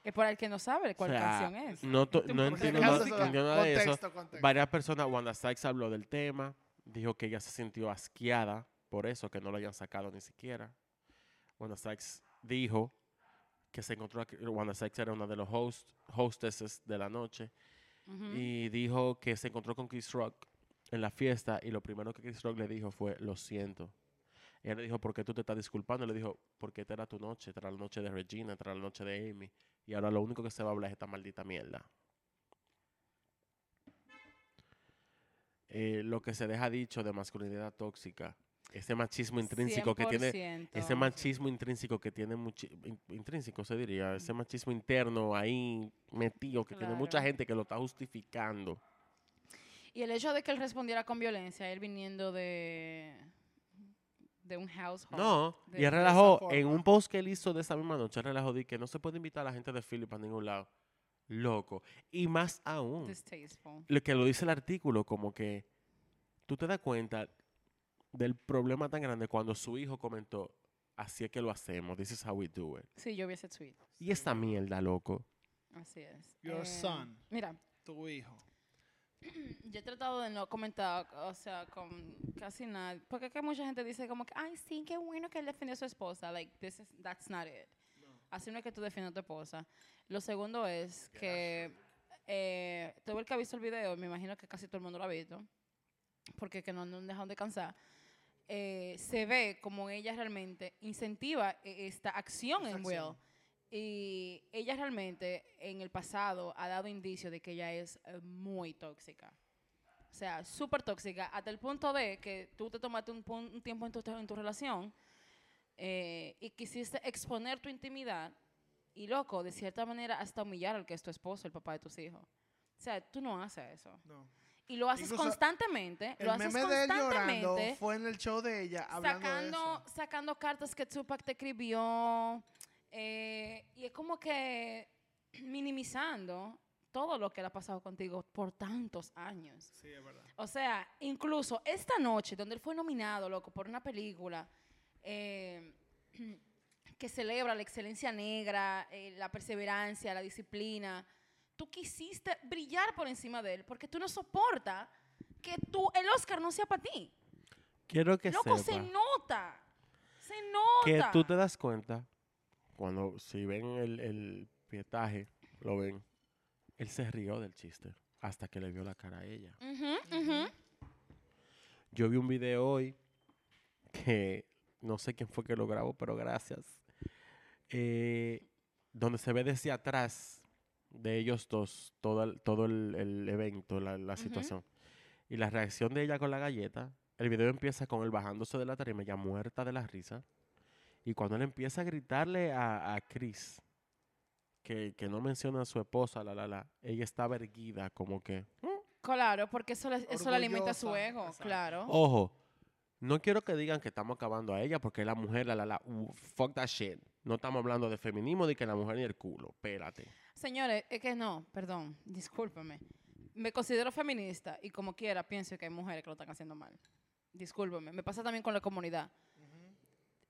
Es para el que no sabe cuál O sea, canción es. No, por entiendo, nada- no de eso. Contexto, contexto. Varias personas, Wanda Sykes habló del tema, dijo que ella se sintió asqueada por eso, que no lo hayan sacado ni siquiera. Wanda Sykes dijo que se encontró, Wanda Sykes era una de los host, hostesses de la noche, y dijo que se encontró con Chris Rock en la fiesta, y lo primero que Chris Rock le dijo fue, lo siento. Y él le dijo, ¿por qué tú te estás disculpando? Y le dijo, porque esta era tu noche, esta era la noche de Regina, esta era la noche de Amy, y ahora lo único que se va a hablar es esta maldita mierda. Eh, lo que se deja dicho de masculinidad tóxica, ese machismo intrínseco que tiene, 100%. ese machismo intrínseco que tiene in- intrínseco se diría, ese machismo interno ahí metido que tiene mucha Claro. gente que lo está justificando. Y el hecho de que él respondiera con violencia, él viniendo de, de un household. No, de- y él relajó en un post que él hizo de esa misma noche, él relajó de que no se puede invitar a la gente de Philip a ningún lado. Loco. Y más aún, Distasteful. lo que lo dice el artículo, como que tú te das cuenta del problema tan grande cuando su hijo comentó, así es que lo hacemos, this is how we do it. Sí, yo vi ese tweet. Y esta mierda, loco. Así es. Your Eh, son. Mira, Tu hijo. yo he tratado de no comentar, o sea, con casi nada. Porque es que mucha gente dice como que, ay, sí, qué bueno que él defendió a su esposa. Like, this is, that's not it. Así no es que tú defiendas a tu esposa. Lo segundo es que eh, todo el que ha visto el video, me imagino que casi todo el mundo lo ha visto, porque que no no han dejado de cansar, eh, se ve como ella realmente incentiva eh, esta acción Esa en Will. acción. Y ella realmente en el pasado ha dado indicios de que ella es eh, muy tóxica. O sea, súper tóxica, hasta el punto de que tú te tomaste un, un tiempo en tu, en tu relación eh, y quisiste exponer tu intimidad y, loco, de cierta manera hasta humillar al que es tu esposo, el papá de tus hijos. O sea, tú no haces eso. No. Y lo haces Incluso constantemente, El lo haces meme de él llorando constantemente fue en el show de ella hablando de sacando, eso. sacando cartas que Tupac te escribió. eh, y es como que minimizando todo lo que le ha pasado contigo por tantos años. Sí, es verdad. O sea, incluso esta noche, donde él fue nominado, loco, por una película eh, que celebra la excelencia negra, eh, la perseverancia, la disciplina, tú quisiste brillar por encima de él porque tú no soportas que tú, el Oscar no sea para ti. Quiero que Loco, se nota. Se que nota. tú te das cuenta, cuando si ven el, el pietaje, lo ven, él se rió del chiste hasta que le vio la cara a ella. Ujú, ujú. Yo vi un video hoy que no sé quién fue que lo grabó, pero gracias. eh, donde se ve desde atrás de ellos dos todo el, todo el, el evento, la, situación. Y la reacción de ella con la galleta. El video empieza con él bajándose de la tarima, ya muerta de la risa. Y cuando él empieza a gritarle a, a Chris, que, que no menciona a su esposa, la, la, la, ella estaba erguida, como que, Claro, porque eso le, eso le alimenta su ego, exacto. claro. Ojo, no quiero que digan que estamos acabando a ella porque es la mujer, la, la, la, uh, fuck that shit. No estamos hablando de feminismo, de que la mujer ni el culo. Espérate. Señores, es que no, perdón, discúlpeme. Me considero feminista y como quiera pienso que hay mujeres que lo están haciendo mal. Discúlpeme. Me pasa también con la comunidad.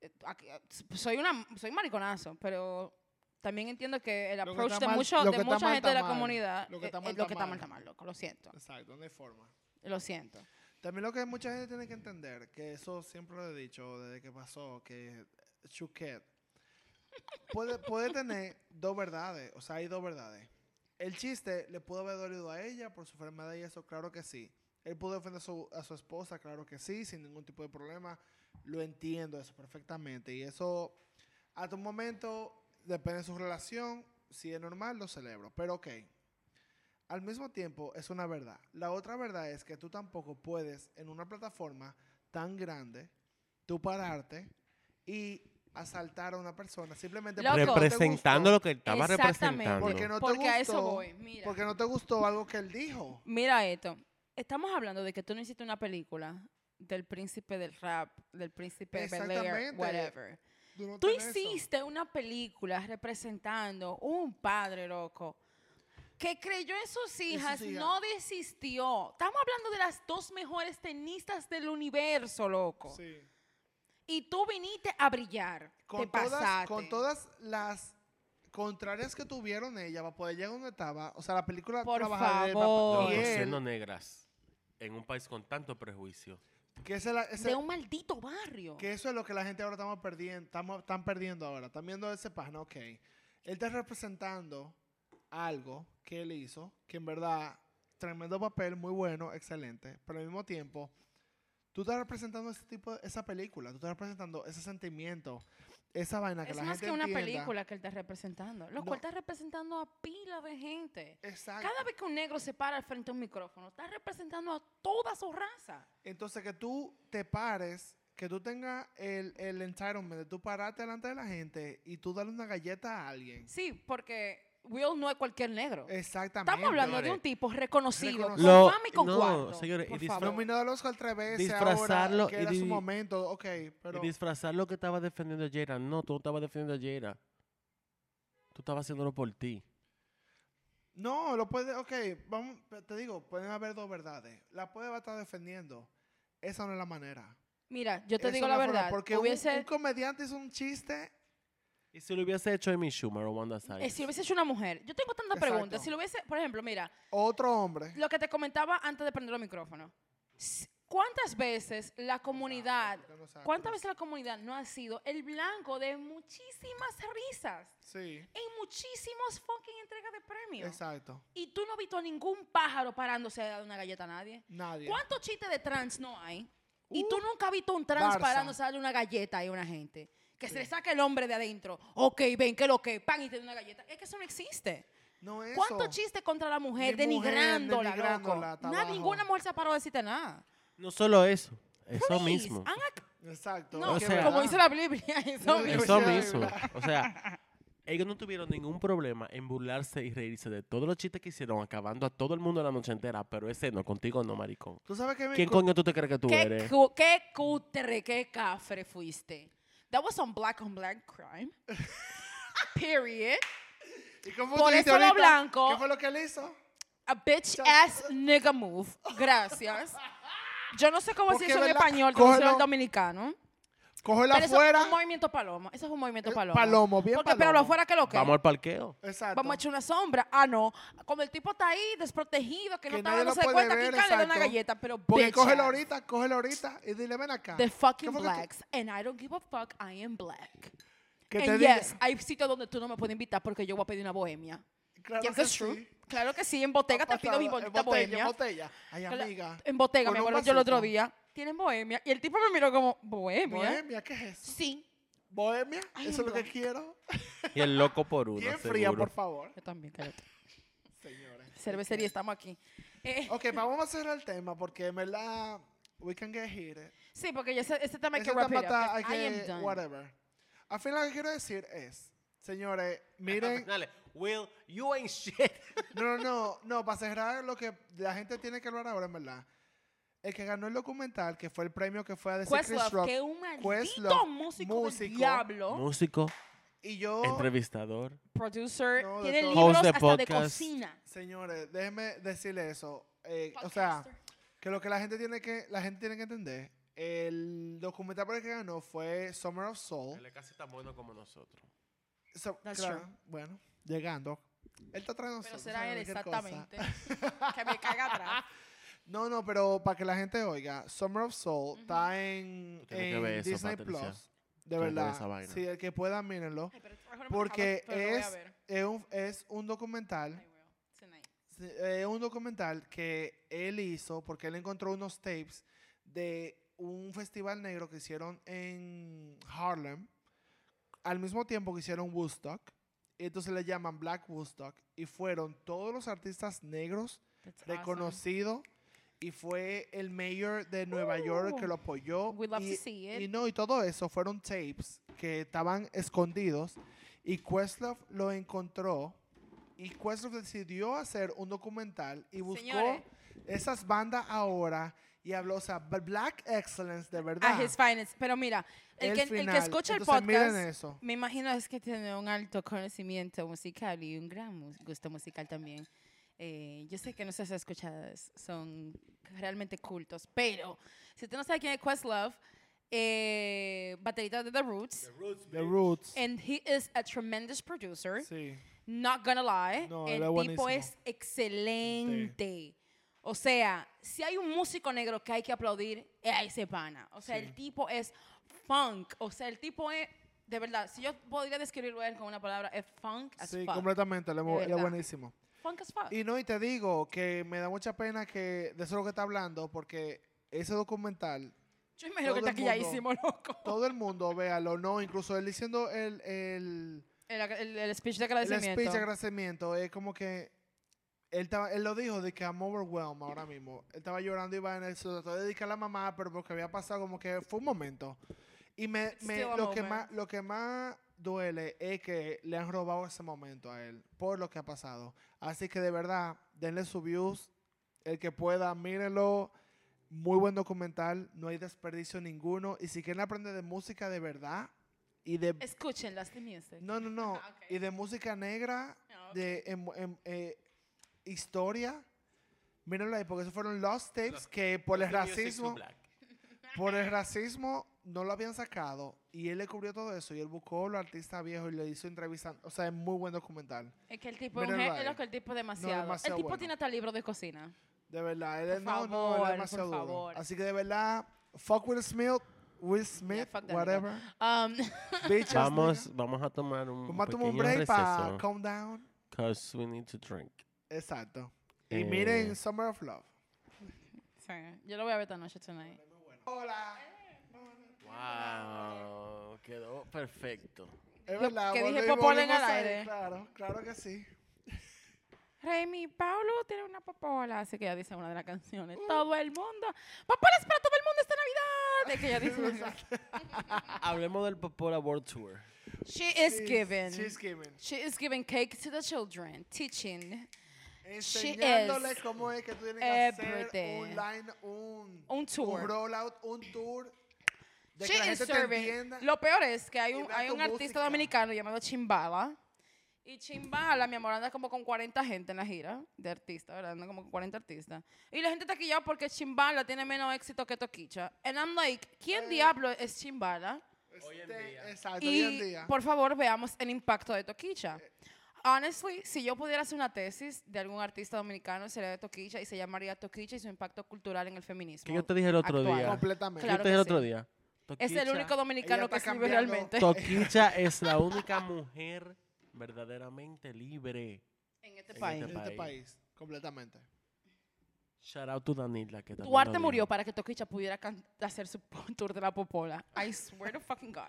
Eh, aquí, eh, soy una soy mariconazo, pero también entiendo que el que approach de, mal- mucho, de mucha gente de la mal. comunidad Lo que está eh, mal lo que está mal mal. está mal, loco, lo siento. Exacto, no hay forma. Lo siento. También lo que mucha gente tiene que entender, que eso siempre lo he dicho desde que pasó, que Chuquet puede, puede tener dos verdades, o sea, hay dos verdades. El chiste le pudo haber dolido a ella por su enfermedad y eso, claro que sí. Él pudo defender a su, a su esposa, claro que sí, sin ningún tipo de problema. Lo entiendo eso perfectamente. Y eso, hasta un momento, depende de su relación. Si es normal, lo celebro. Pero ok, al mismo tiempo es una verdad. La otra verdad es que tú tampoco puedes en una plataforma tan grande, tú pararte y asaltar a una persona simplemente Loco. porque no te Representando gustó, lo que él estaba representando. porque no te Porque a eso gustó, voy, mira. porque no te gustó algo que él dijo. Mira esto. Estamos hablando de que tú no hiciste una película del príncipe del rap, del príncipe Bel Air, Exactamente. whatever. Tú, no Tú tenés eso. hiciste una película representando un padre loco que creyó en sus hijas, hijas. no desistió. Estamos hablando de las dos mejores tenistas del universo, loco. Sí. Y tú viniste a brillar. con te todas, pasaste. con todas las contrarias que tuvieron ella para poder llegar donde estaba. O sea, la película Por favor. él, siendo negras en un país con tanto prejuicio. que, ese, la- ese- De un maldito barrio. que eso es lo que la gente ahora estamos perdiendo, estamos, están perdiendo ahora. Están viendo ese página, ok. Él está representando algo que él hizo, que en verdad, tremendo papel, muy bueno, excelente, pero al mismo tiempo, tú estás representando ese tipo, esa película, tú estás representando ese sentimiento, esa vaina que Es la más gente que una entienda. película que él está representando. Lo No. cual está representando a pila de gente. Exacto. Cada vez que un negro se para al frente de un micrófono, está representando a toda su raza. Entonces, que tú te pares, que tú tengas el, el entitlement de tú pararte delante de la gente y tú darle una galleta a alguien. Sí, porque Will no es cualquier negro. Exactamente. Estamos hablando de un tipo reconocido, con. Lo- y con no, cuarto. señores, y por disfra- favor. Nominado al Oscar tres veces Disfrazarlo ahora, que y era su momento, ok, pero... Y disfrazar lo que estaba defendiendo Jera. No, tú no estabas defendiendo a Jera. Tú estabas haciéndolo por ti. No, lo puede, ok, vamos, te digo, pueden haber dos verdades. La puede estar defendiendo. Esa no es la manera. Mira, yo te Esa digo no la verdad. Porque un- hubiese, un, comediante hizo un chiste. Y si lo hubiese hecho Amy Schumer o Wanda eh, Sykes. si lo hubiese hecho una mujer, yo tengo tantas Exacto. preguntas. Si lo hubiese, por ejemplo, mira, Otro hombre. lo que te comentaba antes de prender el micrófono. ¿Cuántas veces la comunidad, Porque no sabe, cuántas veces la comunidad no ha sido el blanco de muchísimas risas Sí, en muchísimos fucking entregas de premios? exacto. Y tú no has visto a ningún pájaro parándose a dar una galleta a nadie. Nadie. ¿Cuántos chistes de trans no hay? Y Uh, tú nunca has visto un trans Barça. parándose a darle una galleta a una gente. Que se le saque el hombre de adentro. Ok, ven, que lo que, pan y te da una galleta. Es que eso no existe. No eso. ¿Cuántos chistes contra la mujer Ni mujer, denigrándola, denigrándola, loco? Nada, ninguna mujer se ha parado a decirte nada. No solo eso. Eso Please, mismo. Exacto. no, O sea- como dice la Biblia, eso No, mismo. Eso mismo. O sea, ellos no tuvieron ningún problema en burlarse y reírse de todos los chistes que hicieron, acabando a todo el mundo la noche entera, pero ese no, contigo no, maricón. Tú sabes que me ¿Quién co- coño tú te crees que tú ¿Qué, eres? cu- qué cutre, qué cafre fuiste. That was some black on black crime. Period. ¿Y cómo Por eso lo blanco- ¿Qué fue lo que él hizo? A bitch ass nigga move. Gracias. Yo no sé cómo decir eso en español, como cógelo- el dominicano. Pero eso afuera. es un movimiento palomo. Eso es un movimiento Eh, palomo. palomo, bien Porque, pero palomo. afuera que lo que. Vamos al parqueo. Exacto. Vamos a echar una sombra. Ah, no. Cuando el tipo está ahí, desprotegido, que, no Que está nadie lo dándose puede cuenta, ver, aquí le da una exacto. galleta, pero Porque bitch cógelo ahorita, cógelo ahorita y dile, ven acá. The ¿Qué fucking fue que tú- blacks. And I don't give a fuck, I am black. Que And te diga- yes, hay sitios donde tú no me puedes invitar porque yo voy a pedir una bohemia. Claro yes, que that's true. sí. Claro que sí, en Bottega Ha te pido mi en bonita botella, bohemia. En botella. Ay, amiga. En Bottega, Con me un acuerdo yo el otro día. ¿Tienen bohemia? Y el tipo me miró como, ¿bohemia? Bohemia, ¿qué es eso? Sí. Bohemia, Ay, eso es lo que quiero. Y el loco por uno, Bien fría, seguro. por favor. Yo también, cállate. Señores. Cervecería, estamos aquí. Eh, Ok, vamos a cerrar el tema porque en verdad, we can get heated. sí, porque ya ese, ese tema hay que wrap it up, está- hay I am que, done. whatever. Al fin lo que quiero decir es, señores, miren, Dale, Will, you ain't shit. no, no, no, no, para cerrar lo que la gente tiene que hablar ahora, en verdad. El que ganó el documental, que fue el premio que fue a decir Chris Rock, que un maldito Questlove, músico, del músico. diablo, Músico, y yo, entrevistador. producer, No, de tiene todo. libros Host de hasta de podcast. cocina. señores, déjenme decirle eso. eh, o sea, que lo que la gente tiene que, la gente tiene que entender, el documental por el que ganó fue Summer of Soul. Él es casi tan bueno como nosotros. So- That's claro, true. bueno, llegando. Él está atrás de pero será él exactamente. que me caiga atrás. No, no, pero para que la gente oiga, Summer of Soul está en, eso, Disney Patricia. Plus. De Tienes verdad. Sí, el que pueda, mírenlo. Ay, Porque es, es, un, es un documental. Es un documental que él hizo porque él encontró unos tapes de un festival negro que hicieron en Harlem al mismo tiempo que hicieron Woodstock. Y entonces le llaman Black Woodstock. Y fueron todos los artistas negros awesome. Y fue el mayor de Nueva York que lo apoyó. We'd love y, to see it. y no, y todo eso fueron tapes que estaban escondidos y Questlove lo encontró y Questlove decidió hacer un documental y buscó Señores. esas bandas ahora y habló, o sea, Black Excellence de verdad. A his finest. Pero mira, el, El que, el que escucha el Entonces, miren podcast, eso. me imagino es que tiene un alto conocimiento musical y un gran gusto musical también. Eh, yo sé que nuestras escuchadas son realmente cultos, pero si usted no sabe quién es Questlove, eh, baterista de The Roots. The Roots. And he is a tremendous producer. Sí. Not gonna lie. No, el tipo buenísimo. es excelente. O sea, si hay un músico negro que hay que aplaudir, es a ese pana. O sea, Sí. el tipo es funk. O sea, el tipo es, de verdad, si yo podría describirlo a él con una palabra, es funk as Sí, fuck. completamente. Verdad. buenísimo. Funk as fuck. Y no, y te digo que me da mucha pena que de eso es lo que está hablando, porque ese documental, yo imagino que todo está el hicimos loco. todo el mundo véalo, no, incluso él diciendo el, el, El, el- el speech de el agradecimiento. speech de agradecimiento, es como que él, estaba, él lo dijo de que I'm overwhelmed ahora mismo. Él estaba llorando y va en el se trató de dedicar a la mamá, pero porque había pasado como que fue un momento. Y me, me- lo, que moment. más, lo que más duele es que le han robado ese momento a él por lo que ha pasado. Así que de verdad, denle su views. El que pueda, mírenlo. Muy buen documental, no hay desperdicio ninguno. Y si quieren aprender de música de verdad y de... Escuchen las music. No, no, no. Ah, ok. Y de música negra, Ah, ok. de em- em- eh, historia. Mírenlo ahí, porque esos fueron Lost Tapes que por el racismo, por el racismo no lo habían sacado. Y él le cubrió todo eso. Y él buscó a los artistas viejos y le hizo entrevistas. O sea, es muy buen documental. Es que el tipo es es lo que el tipo es demasiado. demasiado el tipo bueno. tiene hasta libros de cocina. De verdad. Él Por es, no, no, él favor, es demasiado por duro. favor. Así que de verdad, fuck Will Smith, Will Smith, whatever. Um, Bitches, Vamos, nigga. vamos a tomar un Vamos a tomar un break para calm down. Because we need to drink. Exacto. Y Eh, miren Summer of Love. sí, yo lo voy a ver esta noche tonight. Hola. Wow, quedó perfecto. Es Lo verdad. que dije volvimos- popola en volvimos el ahí, aire. Claro, claro que sí. Remy, Paulo tiene una popola, así que ella dice una de las canciones. Todo el mundo. ¡Popolas para todo el mundo esta Navidad! Es que ella dice. Hablemos del Popola World Tour. She is She's- giving. She's giving. She is giving cake to the children, teaching She Enseñándole is cómo es que tú tienes que hacer everything. un line, un, Un tour. un rollout, un tour. De She que la is gente te serving. entienda. Lo peor es que hay y un, hay tu un artista música. dominicano llamado Chimbala. Y Chimbala, mi amor, anda como con 40 gente en la gira de artistas, ¿verdad? Anda como con 40 artistas. Y la gente está aquí ya porque Chimbala tiene menos éxito que Toquicha. And I'm like, ¿quién Eh. diablo es Chimbala? Este, Exacto, hoy en Y día. por favor veamos el impacto de Toquicha. Honestly, si yo pudiera hacer una tesis de algún artista dominicano, sería de Toquicha y se llamaría Toquicha y su impacto cultural en el feminismo. Que yo te dije el otro actual. día. Completamente. Claro yo te dije el que otro sí. Es el único dominicano que cambiando. realmente Toquicha es la única mujer verdaderamente libre. en este en país. En este país. país, completamente. Shout out to Danila que también Duarte murió para que Toquicha pudiera hacer su tour de la popola. I swear to fucking God.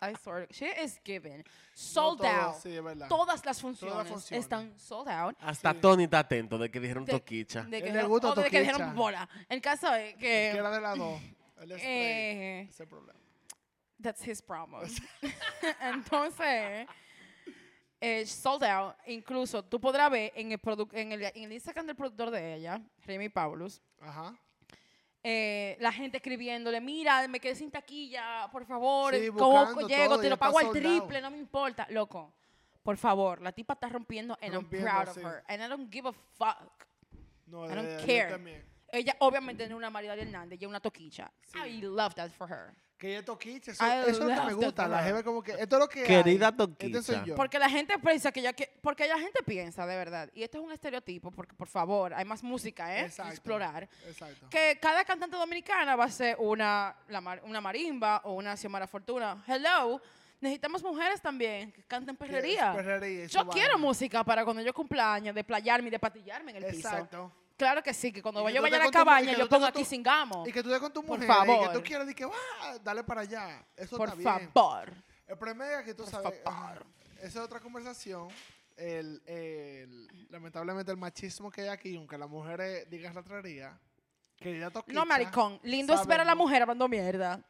I swear. She is given. Sold No out. Sí. Todas las funciones están sold out. Hasta Sí. Tony está atento de que dijeron De- Toquicha. De que dijeron- de que dijeron popola. El caso es Que que... era de las dos. El spray. eh, Ese el problema. That's his problem. Entonces, eh, sold out. Incluso tú podrás ver en el, en, el, en el Instagram del productor de ella, Remy Paulus, Ajá. eh, la gente escribiéndole, mira, me quedé sin taquilla, por favor, Sí, ¿cómo llego? todo, Te lo pago al triple, no me importa. Loco, por favor, la tipa está rompiendo and Rompiendo, I'm proud sí. of her. And I don't give a fuck. No, I don't de- de- yo care. también. Ella obviamente no es una María Hernández, ella es una toquicha. Sí. I love that for her. Que ella toquiche. Eso, I eso es lo que me love that gusta. La for her. jeva como que esto es lo que Querida hay. Este soy Toquicha. yo. Porque la gente piensa que ya que porque la gente piensa de verdad y esto es un estereotipo porque por favor hay más música, ¿eh? Exacto. explorar. Exacto. Que cada cantante dominicana va a ser una la mar- una marimba o una Xiomara Fortuna. Hello, necesitamos mujeres también que canten perrería. Perrería Yo quiero música para cuando yo cumpleaños, de playarme y de patillarme en el piso. Exacto. Claro que sí, que cuando Y que yo vaya a la tu y cabaña que yo pongo aquí singamos. Y que tú estés con tu Por mujer y que favor. tú quieras decir que "Ah, dale para allá. Eso Por está bien. favor. El problema es que tú Por sabes, favor. ajá, esa es otra conversación. El, el- lamentablemente el machismo que hay aquí, aunque las mujeres digan ratrería, querida toquicha. No, maricón. Lindo es ver a la mujer hablando mierda.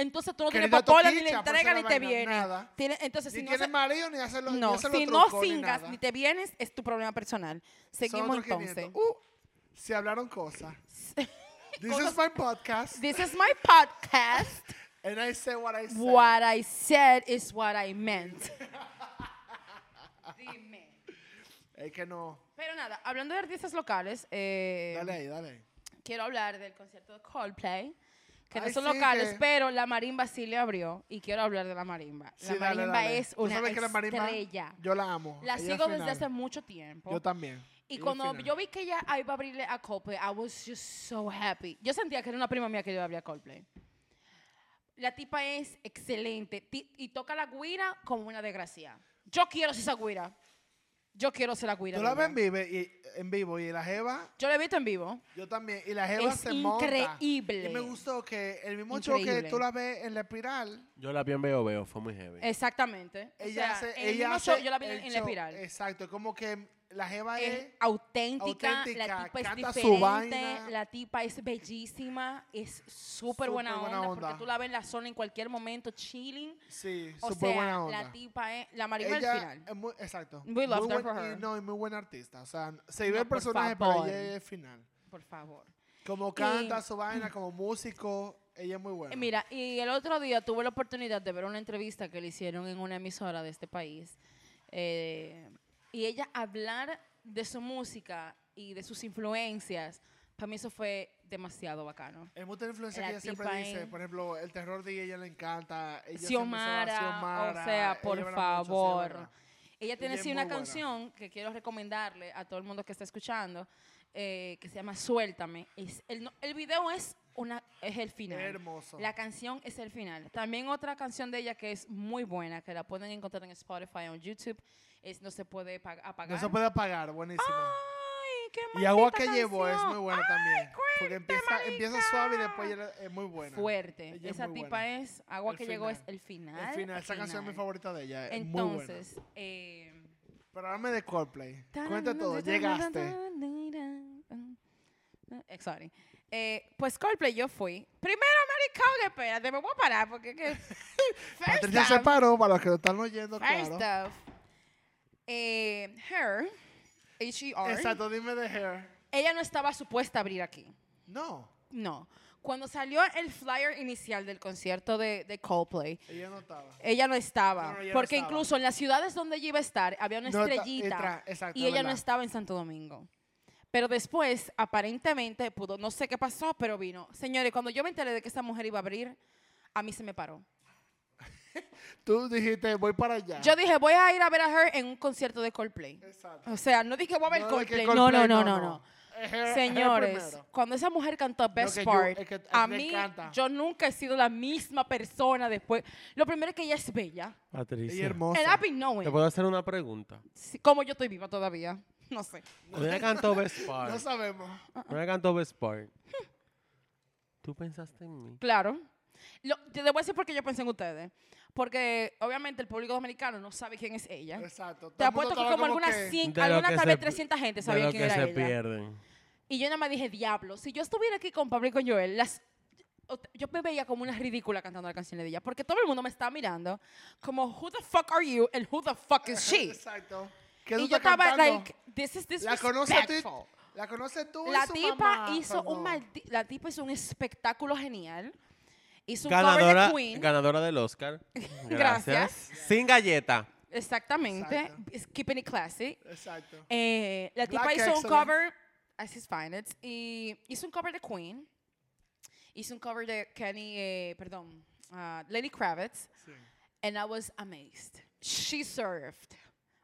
Entonces tú no tienes Querida papola, ni le toquicha, por entrega, esa ni te vaina, viene. nada. Tiene- entonces, Ni si no, tiene se- marido ni hace los ni no, hace los si no trucos, ni singas, nada. ni te vienes, es tu problema personal. Son Seguimos otros entonces. 500. Uh, se hablaron cosas. This is my podcast. This is my podcast. and I say what I say. what I said is what I meant. Dime. Es que no. Pero nada, hablando de artistas locales, eh, Dale ahí, dale ahí. quiero hablar del concierto de Coldplay que no Ay, son sí, locales, que- pero la marimba sí le abrió y quiero hablar de la marimba. La dale, marimba dale. es Tú una sabes que la marimba, estrella. Yo la amo. La Ella sigo desde final. hace mucho tiempo. Yo también. Y Ella cuando final. yo vi que ella iba a abrirle a Coldplay, I was just so happy. Yo sentía que era una prima mía que iba a abrir a Coldplay. La tipa es excelente ti- y toca la guira como una desgracia. Yo quiero ser esa guira. Yo quiero ser la guira. Tú la ves en, vive y, en vivo y la jeva, Yo la he visto en vivo. yo también. Y la jeva Es se monta. increíble. Y me gustó que el mismo show que Increíble. tú la ves en la espiral, Yo la vi en Veo Veo, fue muy heavy. Exactamente. O ella sea, hace. en el ella mismo hace show yo la vi en, el en la show- espiral. Exacto, como que la jeva es es. auténtica, auténtica, la tipa es su diferente, vaina. la tipa es bellísima, es súper buena, onda, porque tú la ves en la zona en cualquier momento, chilling. Sí, O súper sea, buena onda. la tipa es, la al ella final. es muy, exacto. We love muy her buen- for y no, y muy buena artista. O sea, se ve No, el personaje, pero ella es final. Por favor. Como canta su vaina, como músico, ella es muy buena. Eh, Mira, y el otro día tuve la oportunidad de ver una entrevista que le hicieron en una emisora de este país. eh, y ella hablar de su música y de sus influencias, para mí eso fue demasiado bacano. Hay mucha influencia La que ella siempre dice. Por ejemplo, el terror de ella le encanta. Ella se Xiomara, Xiomara, o sea, ella por es favor. Ella tiene Ella sí una buena. canción que quiero recomendarle a todo el mundo que está escuchando, eh, que se llama Suéltame. Es el, el video es, una, es el final. Hermoso. La canción es el final. También otra canción de ella que es muy buena, que la pueden encontrar en Spotify o en YouTube, es No se puede pa- apagar. No se puede apagar, buenísimo. Ay, qué y Agua que llevó es muy buena también. Porque empieza, empieza suave y después es muy buena. Fuerte. Ella Esa tipa buena. es, Agua El que llegó es el final. El final, esa canción es mi favorita de ella. Es muy buena. Entonces, eh, Pero háblame de Coldplay. Cuenta todo. Llegaste. Sorry. Eh, pues Coldplay yo fui. Primero, maricón, espérate, me voy a parar porque que... Patricia se paró para los que lo están oyendo, first claro. off, eh, her, H-E-R, Exacto, dime de Hair. ella no estaba supuesta a abrir aquí. No, No. Cuando salió el flyer inicial del concierto de, de Coldplay, ella no estaba. ella no estaba. No, no, ella no porque estaba. incluso en las ciudades donde ella iba a estar, había una No estrellita. exacto, y ella no verdad. estaba en Santo Domingo. Pero después, aparentemente, pudo, no sé qué pasó, pero vino. Señores, cuando yo me enteré de que esa mujer iba a abrir, a mí se me paró. Tú dijiste, voy para allá. Yo dije, voy a ir a ver a Her en un concierto de Coldplay. Exacto. O sea, no dije, voy a ver No, Coldplay. No, no, no, no, no. Señores, cuando esa mujer cantó Best yo- Part, es que- a mí, encanta. yo nunca he sido la misma persona después. Lo primero es que ella es bella. Patricia, hermosa. And I've been knowing. ¿te puedo hacer una pregunta? Sí, como yo estoy viva todavía. No sé. Cuando ella cantó Best No Part, sabemos. cuando ella cantó Best Part, ¿tú pensaste en mí? Claro. Lo, te voy a decir por qué yo pensé en ustedes. Porque obviamente el público dominicano no sabe quién es ella. Exacto. Te apuesto que como algunas que- 100, De lo algunas tal vez pi- 300 gente sabía quién que era se ella. pierden. Y yo nada más dije, diablo, si yo estuviera aquí con Pablo y con Joel, las, yo me veía como una ridícula cantando la canción de ella. Porque todo el mundo me estaba mirando como, who the fuck are you and who the fuck is she? Exacto. ¿Qué y yo estaba cantando? like, this is La conoce tú. y- disrespectful. La conoce tú y La su tipa mamá, hizo un la tipa hizo un espectáculo genial. Hizo un Ganadora, cover de Queen. ganadora del Oscar. Gracias. Sin galleta. Exactamente. Exacto. Es keeping it classy. Exacto. Eh, la tipa Black hizo un cover, as his finest, y hizo un cover de Queen. Hizo un cover de Kenny, eh, perdón, uh, Lenny Kravitz. Sí. And I was amazed. She served.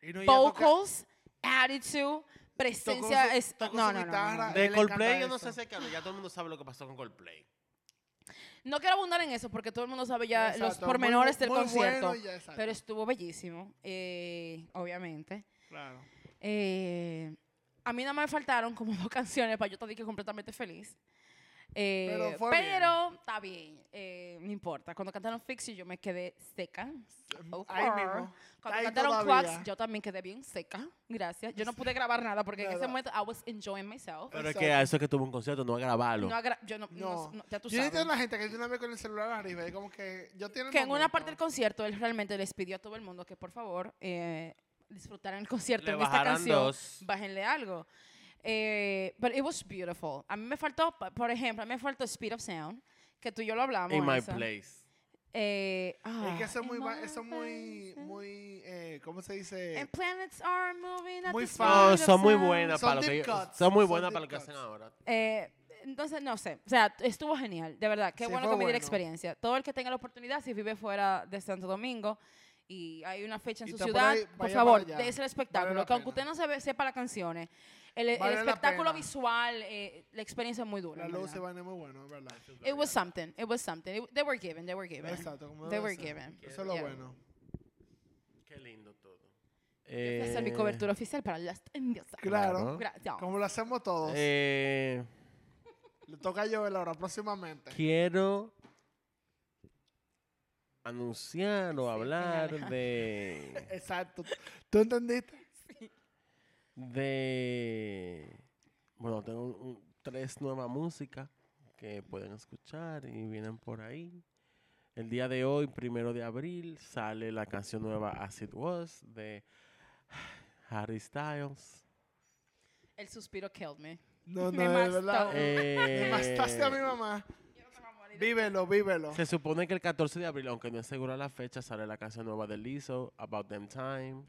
Y no, ella Vocals, attitude, presencia. su- es, tocó no, su no, no, no, no. De le Coldplay yo no sé si es que ya todo el mundo sabe lo que pasó con Coldplay. No quiero abundar en eso porque todo el mundo sabe ya los pormenores muy- del muy concierto. bueno ya, pero estuvo bellísimo, eh, obviamente. Claro. Eh, a mí nada más me faltaron como dos canciones para yo estar completamente feliz. Eh, Pero fue pero está bien, eh, no importa. Cuando cantaron Fix You yo me quedé seca. So Ahí mismo. Cuando Ahí cantaron. Clocks yo también quedé bien seca. Gracias. Yo no pude grabar nada porque en ese momento I was enjoying myself. Pero es que a eso es que tuvo un concierto, no a grabarlo. No agra- yo no, no- No. no- ya tú Yo entiendo sabes. la gente que tiene una vez con el celular arriba y como que yo tiene Que en una parte del concierto él realmente les pidió a todo el mundo que por favor eh, disfrutaran el concierto Le en esta canción. dos. Bájenle algo. Eh, but it was beautiful. A mí me faltó, por ejemplo, a mí me faltó Speed of Sound, que tú y yo lo hablamos. In my eso. place. Eh, Es que eso es ah, muy, my eso es muy, muy, eh, ¿cómo se dice? And planets are moving at Muy the of son muy buenas Son para lo que cuts, son muy buenas para lo que hacen ahora. Eh, entonces, no sé. O sea, estuvo genial, de verdad. Qué Sí, bueno que me di la bueno. experiencia. Todo el que tenga la oportunidad, si vive fuera de Santo Domingo y hay una fecha en Y su está por ciudad, ahí, por favor, dése el espectáculo. la que aunque usted no sepa las canciones, el, el Vale la espectáculo visual, eh, la experiencia es muy dura. La luz se va muy bueno, ¿verdad? It was something. It was something. It- they were given. They were given. Exacto, como They were ser. given. Eso es lo Yeah. bueno. Qué lindo todo. Esta es mi Eh, cobertura oficial para las enviosas. Claro. Claro. Gracias. Como lo hacemos todos. eh, Le toca a Joel ahora próximamente. quiero anunciar o Sí, hablar. Eh, de, Exacto. ¿Tú entendiste? De... Bueno, tengo un- un- tres nuevas músicas que pueden escuchar y vienen por ahí. El día de hoy, primero de abril, sale la canción nueva As It Was de Harry Styles. El suspiro killed me. No, no, Me de verdad. Eh, Me mastaste a mi mamá. Vívelo, vívelo. Se supone que el 14 de abril, aunque no es segura la fecha, sale la canción nueva de Lizzo, About Them Time.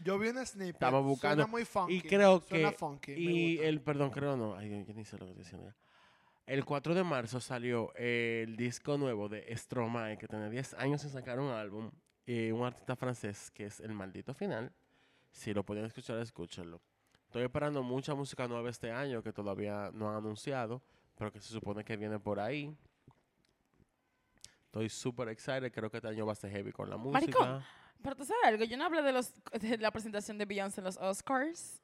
Yo vi un snippet. Estamos buscando- Suena muy funky. Y creo Suena que... funky. me y el, perdón, creo no. Ay, yo ni sé lo que estoy diciendo ya. El 4 de marzo salió el disco nuevo de Stromae, que tenía 10 años sin sacar un álbum. Y un artista francés que es El Maldito Final. Si lo pueden escuchar, escúchenlo. Estoy esperando mucha música nueva este año que todavía no han anunciado, pero que se supone que viene por ahí. Estoy súper excited. Creo que este año va a ser heavy con la música. Maricón. Pero tú sabes algo, yo no hablé de, los, de la presentación de Beyoncé en los Oscars.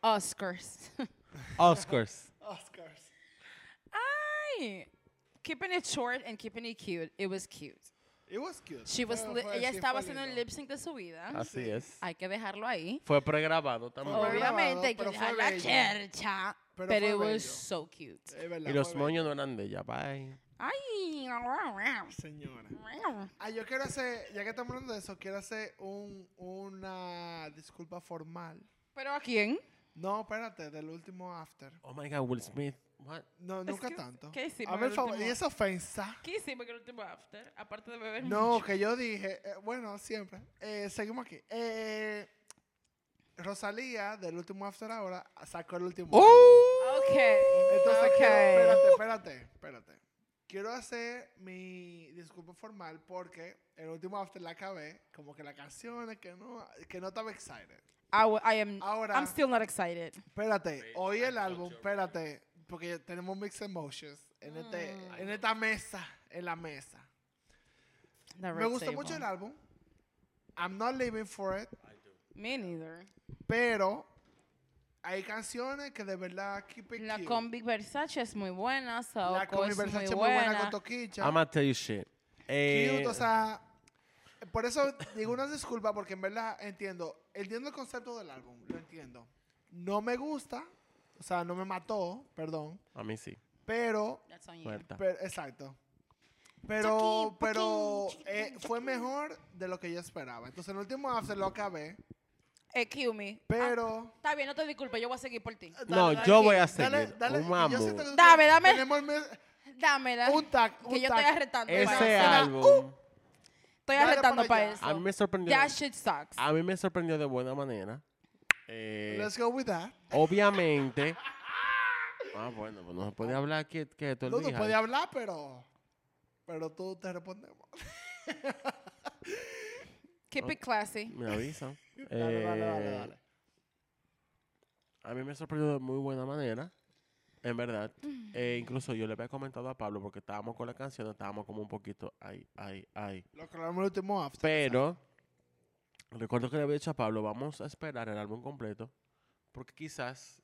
Oscars. Oscars. Oscars. Ay, keeping it short and keeping it cute. It was cute. It was cute. She was Fue- li- fue- ella estaba haciendo el lip sync de su vida. Así Sí. es. Hay que dejarlo ahí. Fue pregrabado también. Fue Obviamente hay que dejar la bello. chercha. Pero it was so cute. Verdad, Y los moños no eran de ella. Bye. Ay. Señora. Ah, yo quiero hacer, ya que estamos hablando de eso, quiero hacer un, una disculpa formal. ¿Pero a quién? No, espérate, del último after. Oh my God, Will Smith. What? No, nunca que- tanto. ¿qué hicimos A ver, el favor, último ¿y esa ofensa? ¿Qué hicimos en el último after? Aparte de beber No, mucho. que yo dije, eh, bueno, siempre. Eh, seguimos aquí. Eh, Rosalía, del último after ahora, sacó el último. Ok. Entonces, ok. quiero- espérate, espérate, espérate. Quiero hacer mi disculpa formal porque el último after la acabé, como que la canción es que no, que no estaba excited. I, w- I am. Ahora- I'm still not excited. Espérate, oí el álbum, espérate, porque tenemos mixed emotions en, este, Mm. en esta mesa, en la mesa. The Me gustó table. mucho el álbum. I'm not living for it, Me neither. pero hay canciones que de verdad keep it La cute. Combi Versace es muy buena. La Saoko Combi es Versace muy es muy buena buena. con Toquicha. I'm gonna tell you shit. Eh, cute, o sea, por eso digo una disculpa porque en verdad entiendo, entiendo el concepto del álbum, lo entiendo. No me gusta, o sea, no me mató, perdón, a mí sí. pero, That's on you. Muerta. pero- exacto. Pero, pero eh, fue mejor de lo que yo esperaba. Entonces, el último after lo acabé, Excuse me. pero... Está bien, no te disculpes, yo voy a seguir por ti. No, dale, yo voy a Dale, seguir. dale, un y mambo. yo que Dame, dame. tenemos el mes- Dámela. un tag, un que yo estoy arretando. para Ese eso. álbum Estoy Dale arretando para para eso. a mí me sorprendió. That shit sucks. A mí me sorprendió de buena manera. Eh, Let's go with that. obviamente. Ah, bueno, pues no se puede hablar que, que tú No, no puede hablar, pero... Pero tú te respondemos. Keep it classy. Me avisan. Dale, dale, dale, Eh, dale. A mí me sorprendió de muy buena manera. En verdad. Eh, incluso yo le había comentado a Pablo porque estábamos con la canción, estábamos como un poquito ay, ay, ay. Lo que hablamos el último after. Pero recuerdo que le había dicho a Pablo, vamos a esperar el álbum completo, porque quizás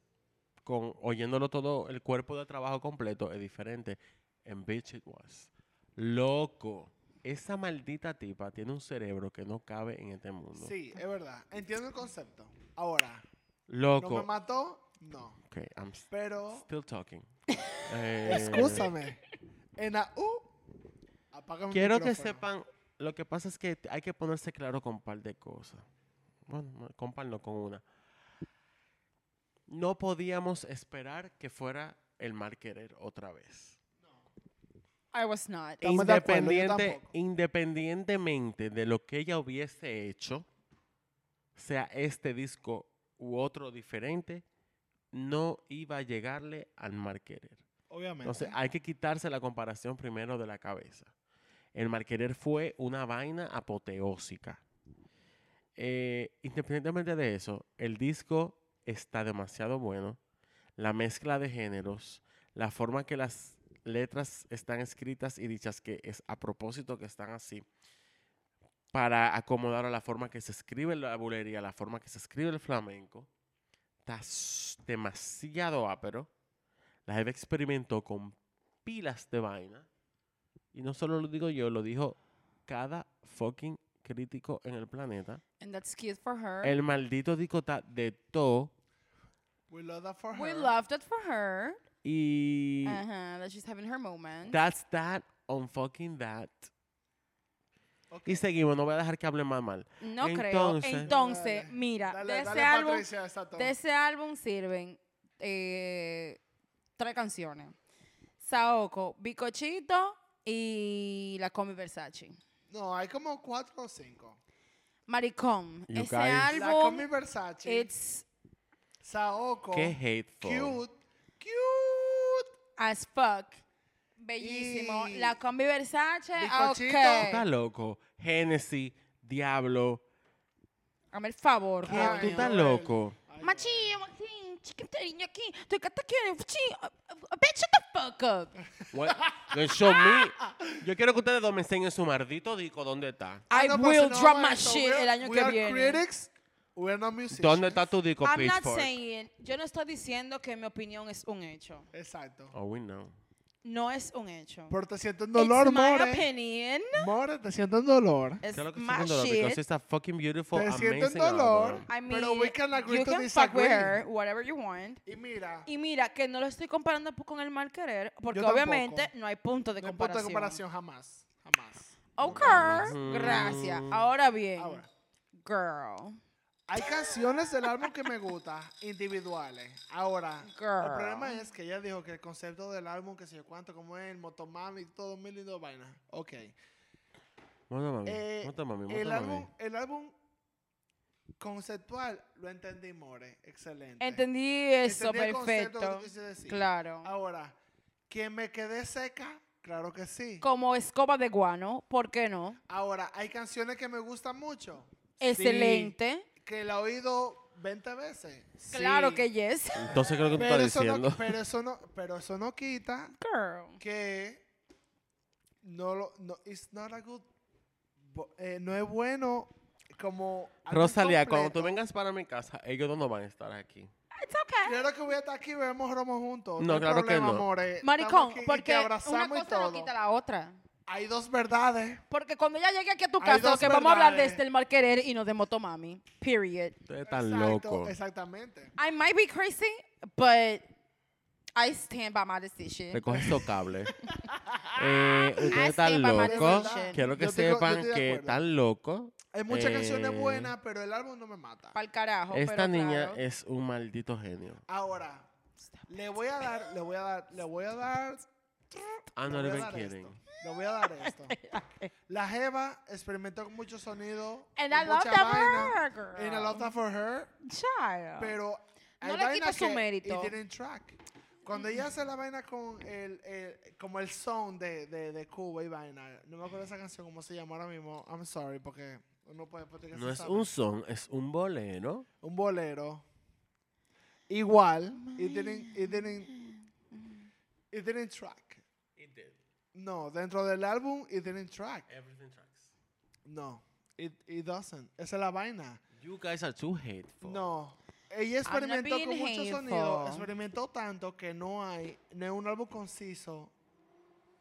con oyéndolo todo, el cuerpo de trabajo completo es diferente. En Bitch It Was. Loco. Esa maldita tipa tiene un cerebro que no cabe en este mundo. Sí, es verdad. Entiendo el concepto. Ahora, Loco. ¿no me mató? No. Ok, I'm Pero, still talking. Eh, escúchame. En la U, apaga mi Quiero que sepan, lo que pasa es que hay que ponerse claro con un par de cosas. Bueno, no, con par no, con una. No podíamos esperar que fuera el mal querer otra vez. I was not. Estamos de acuerdo, yo Independiente, tampoco. independientemente de lo que ella hubiese hecho, sea este disco u otro diferente, no iba a llegarle al mal querer. Obviamente. Entonces hay que quitarse la comparación primero de la cabeza. El Malquerer fue una vaina apoteósica. Eh, independientemente de eso, el disco está demasiado bueno. La mezcla de géneros, la forma que las letras están escritas y dichas, que es a propósito que están así, para acomodar a la forma que se escribe la bulería, la forma que se escribe el flamenco, está demasiado ápero. La Jeva experimentó con pilas de vaina. Y no solo lo digo yo, lo dijo cada fucking crítico en el planeta. And that's cute for her. El maldito disco está de todo. We love that for We her. loved it for her. Y Uh-huh, that she's having her moment. that's that on fucking that. Y seguimos, no voy a dejar que hable más mal. no creo. entonces- Entonces, Dale, mira, Dale, de ese dale, álbum, Patricia, de ese álbum sirven eh, tres canciones. Saoko, Bicochito y La Comi Versace. No, hay como cuatro o cinco. Maricón, You ese guys- La álbum, Comi Versace, it's Saoko, Qué hateful. cute, cute. As fuck. Bellísimo. Y- La Combi Versace, Bizcochito. Está loco. Genesis, Diablo. Hazme el favor, ¿Qué? Ay, Tú estás loco. Machín, chiquitariño aquí. Estoy que te quiero, machín. Bitch, shut the fuck up. What? No, show me. Yo quiero que ustedes dos me enseñen su maldito disco. ¿Dónde está? I no, pero will drop my shit el año we que are viene. critics, we're not musicians. ¿Dónde está tu disco, I'm not Pitchfork? saying, yo no estoy diciendo que mi opinión es un hecho. Exacto. Oh, we know. No es un hecho. Pero te siento en dolor, It's my more. opinion. More, te siento en dolor. It's ¿Qué es lo que my estoy haciendo? Because shit. it's a fucking beautiful, Te siento en amazing dolor. album. I mean, Pero we can agree you to can fuck with disagree. her, whatever you want. Y mira, Y mira, que no lo estoy comparando con el mal querer, porque Yo tampoco. obviamente no hay punto de no hay punto de comparación. comparación jamás. Jamás. Ok, Mm. gracias. Ahora bien, Ahora, girl. Hay canciones del álbum que me gustan, individuales. Ahora, Girl. el problema es que ella dijo que el concepto del álbum, que sé yo cuánto, como es el motomami, todo mil lindo vaina. Ok. Bueno, mami. Eh, el, álbum, el álbum conceptual lo entendí, More. Excelente. Entendí eso, Entendí el concepto que perfecto. decir. Claro. Ahora, que me quedé seca, claro que sí. Como escoba de guano, ¿por qué no? Ahora, hay canciones que me gustan mucho. Excelente. Sí, que la he oído 20 veces. Claro Sí. que yes. Entonces, ¿qué es lo que tú Pero estás eso, diciendo? no, pero, eso no, pero eso no quita Girl. que no lo, no, it's not a good, bo- eh, no es bueno como álbum Rosalía, cuando tú vengas para mi casa, ellos no van a estar aquí. It's okay. Claro que voy a estar aquí y bebemos romo juntos. No, hay claro que problema, no. amore. Estamos Maricón, aquí y te porque una abrazamos y cosa no todo. quita la otra. Hay dos verdades. Porque cuando ya llegue aquí a tu Hay casa, lo dos que vamos a hablar de verdades. es del mal querer y no de motomami. Period. Ustedes están Exacto, locos. Exactamente. I might be crazy, but I stand by my decision. Recoge esos cables. eh, ustedes están stand by my locos. decision. Quiero que Yo estoy co- yo sepan estoy de que acuerdo. están locos. Hay muchas canciones Eh, buenas, pero el álbum no me mata. Pa'l carajo. Esta pero niña claro. es un maldito genio. Ahora, le voy a dar, le voy a dar, le voy a dar, I'm le not even kidding. Le voy a dar esto. La Jeva experimentó con mucho sonido, And y I love mucha that vaina, for her, girl. and I love that for her, Child. pero hay No le quita su que mérito. it didn't track. Cuando ella hace la vaina con el, el- como el son de, de, de Cuba y vaina, no me acuerdo esa canción cómo se llama ahora mismo. I'm sorry porque uno puede porque No se es sabe. un son, es un bolero. un bolero igual it didn't it didn't it didn't track no dentro del álbum it didn't track Everything tracks. no it, it doesn't esa es la vaina You guys are too hateful. no ella experimentó con mucho hateful. sonido experimentó tanto que no hay no es un álbum conciso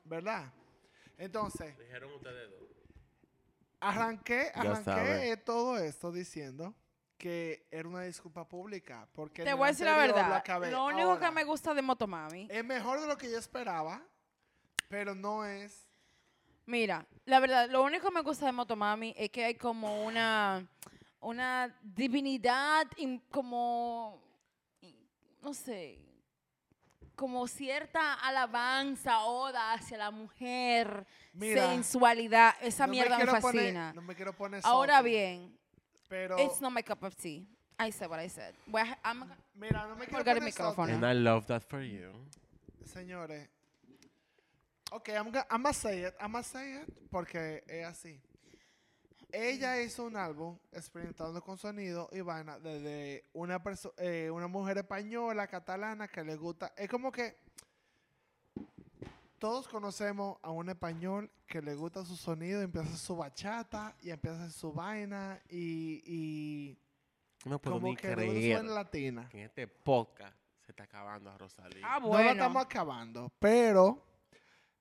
verdad entonces Dijeron ustedes dos. arranqué arranqué todo esto diciendo que era una disculpa pública porque Te voy a decir la verdad. Lo único Ahora, que me gusta de Motomami. Es mejor de lo que yo esperaba, pero no es. Mira, la verdad, lo único que me gusta de Motomami es que hay como una, una divinidad, in- como, no sé, como cierta alabanza, oda hacia la mujer, Mira, sensualidad. Esa no mierda me, quiero fascina. Poner, no me quiero poner Ahora bien, pero it's not my cup of tea. I said what I said. Voy a- I'm- mira, no me quiero Colgar el poner micrófono. salty, And I love that for you. señores. Ok, I'm, go- I'ma say it. I'ma say it porque es así. Ella hizo un álbum experimentando con sonido y vaina desde una, perso- eh, una mujer española, catalana, que le gusta. Es como que todos conocemos a un español que le gusta su sonido y empieza su bachata y empieza su vaina y, y No puedo como ni que creer vaina latina. que en este podcast se está acabando a Rosalía. Ah, No bueno. la estamos acabando, pero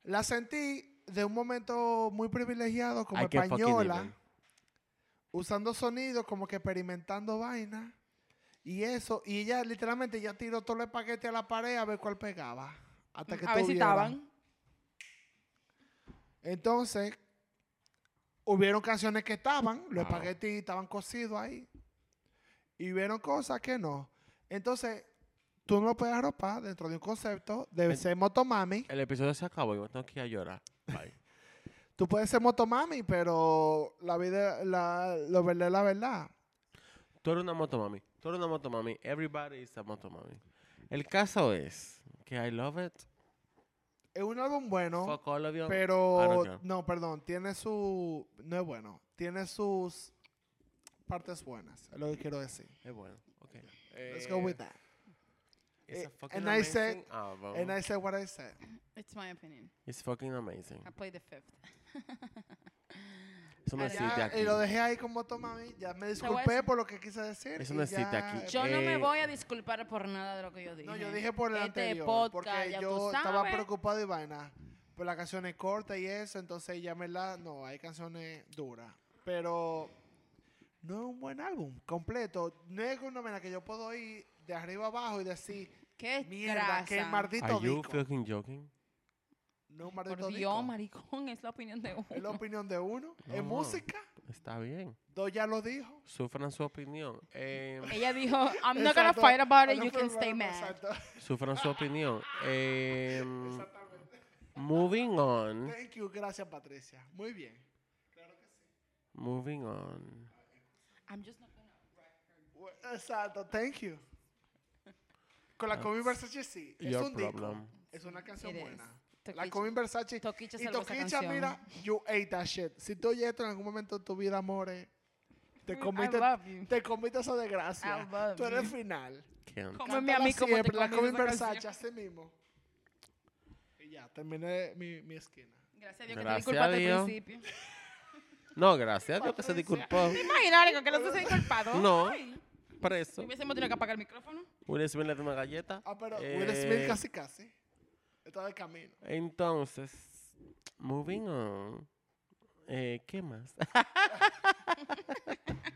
la sentí de un momento muy privilegiado como I española, usando sonidos, como que experimentando vaina y eso. Y ella literalmente ya tiró todo el paquete a la pared a ver cuál pegaba. Hasta que A ver si estaban. Entonces, hubieron canciones que estaban, los Wow. espaguetis estaban cocidos ahí. Y hubieron cosas que no. Entonces, tú no lo puedes arropar dentro de un concepto de ser motomami. El episodio se acabó y yo tengo que ir a llorar. Bye. Tú puedes ser motomami, pero la vida, la, lo verdad es la verdad. Tú eres una motomami. Tú eres una motomami. Everybody is a motomami. El caso es que I love it. Es un álbum bueno, Fuck all of you. Pero no, perdón, tiene su, no es bueno, tiene sus partes buenas, es lo que quiero decir. Es bueno. Okay. Let's Eh, go with that. It's a Eh, fucking and I said- amazing album. And I said what I said. It's my opinion. It's fucking amazing. I play the fifth. Eso no existe Ya, aquí. y lo dejé ahí con motomami, ya me voy a disculpé por lo que quise decir. Eso no existe ya- aquí. Yo no me Eh, voy a disculpar por nada de lo que yo dije. No, yo dije por el Este anterior, podcast, porque ya yo estaba preocupado y vaina. Pues la canción es corta y eso, entonces ya me la... No, hay canciones duras. Pero no es un buen álbum completo. No es una manera que yo puedo ir de arriba abajo y decir, Qué mierda, qué grasa. maldito Are you disco. fucking joking? No un Por maldito Dios, disco. maricón, es la opinión de uno. Es la opinión de uno. No. Es música. Está bien. Dos ya lo dijo. Sufran su opinión. Eh, Ella dijo, I'm not gonna Exacto. fight about it, no you fue can stay bueno, mad. exacto. sufran su opinión. Eh, moving on. Thank you, gracias Patricia. Muy bien. Moving on. I'm just not gonna... Exacto, thank you. Con la Comi Versace sí, es your un disco. problem. Es una canción It is. buena. La Toquicha. Comi Versace Toquicha y salvó esa Toquicha, canción. mira, you ate that shit. Si tú oyes esto en algún momento de tu vida, amores, te I comiste, love you. te comiste esa desgracia. Love Tú eres you. final. Can't. Cómeme a mí Cántala como te siempre, la comí Comi esa Versace, canción. así mismo. Y ya, terminé mi, mi esquina. Gracias a Dios que te Gracias disculpaste a al Dios. principio. No, gracias a Dios que se disculpó. ¿Te imaginas, Rico, que no se haya disculpado? No. Ay, Preso. Hubiésemos tenido que apagar el micrófono. Will Smith le dio una galleta. Ah, pero Eh, Will Smith casi casi. Está de camino. Entonces, moving on. Eh, ¿Qué más?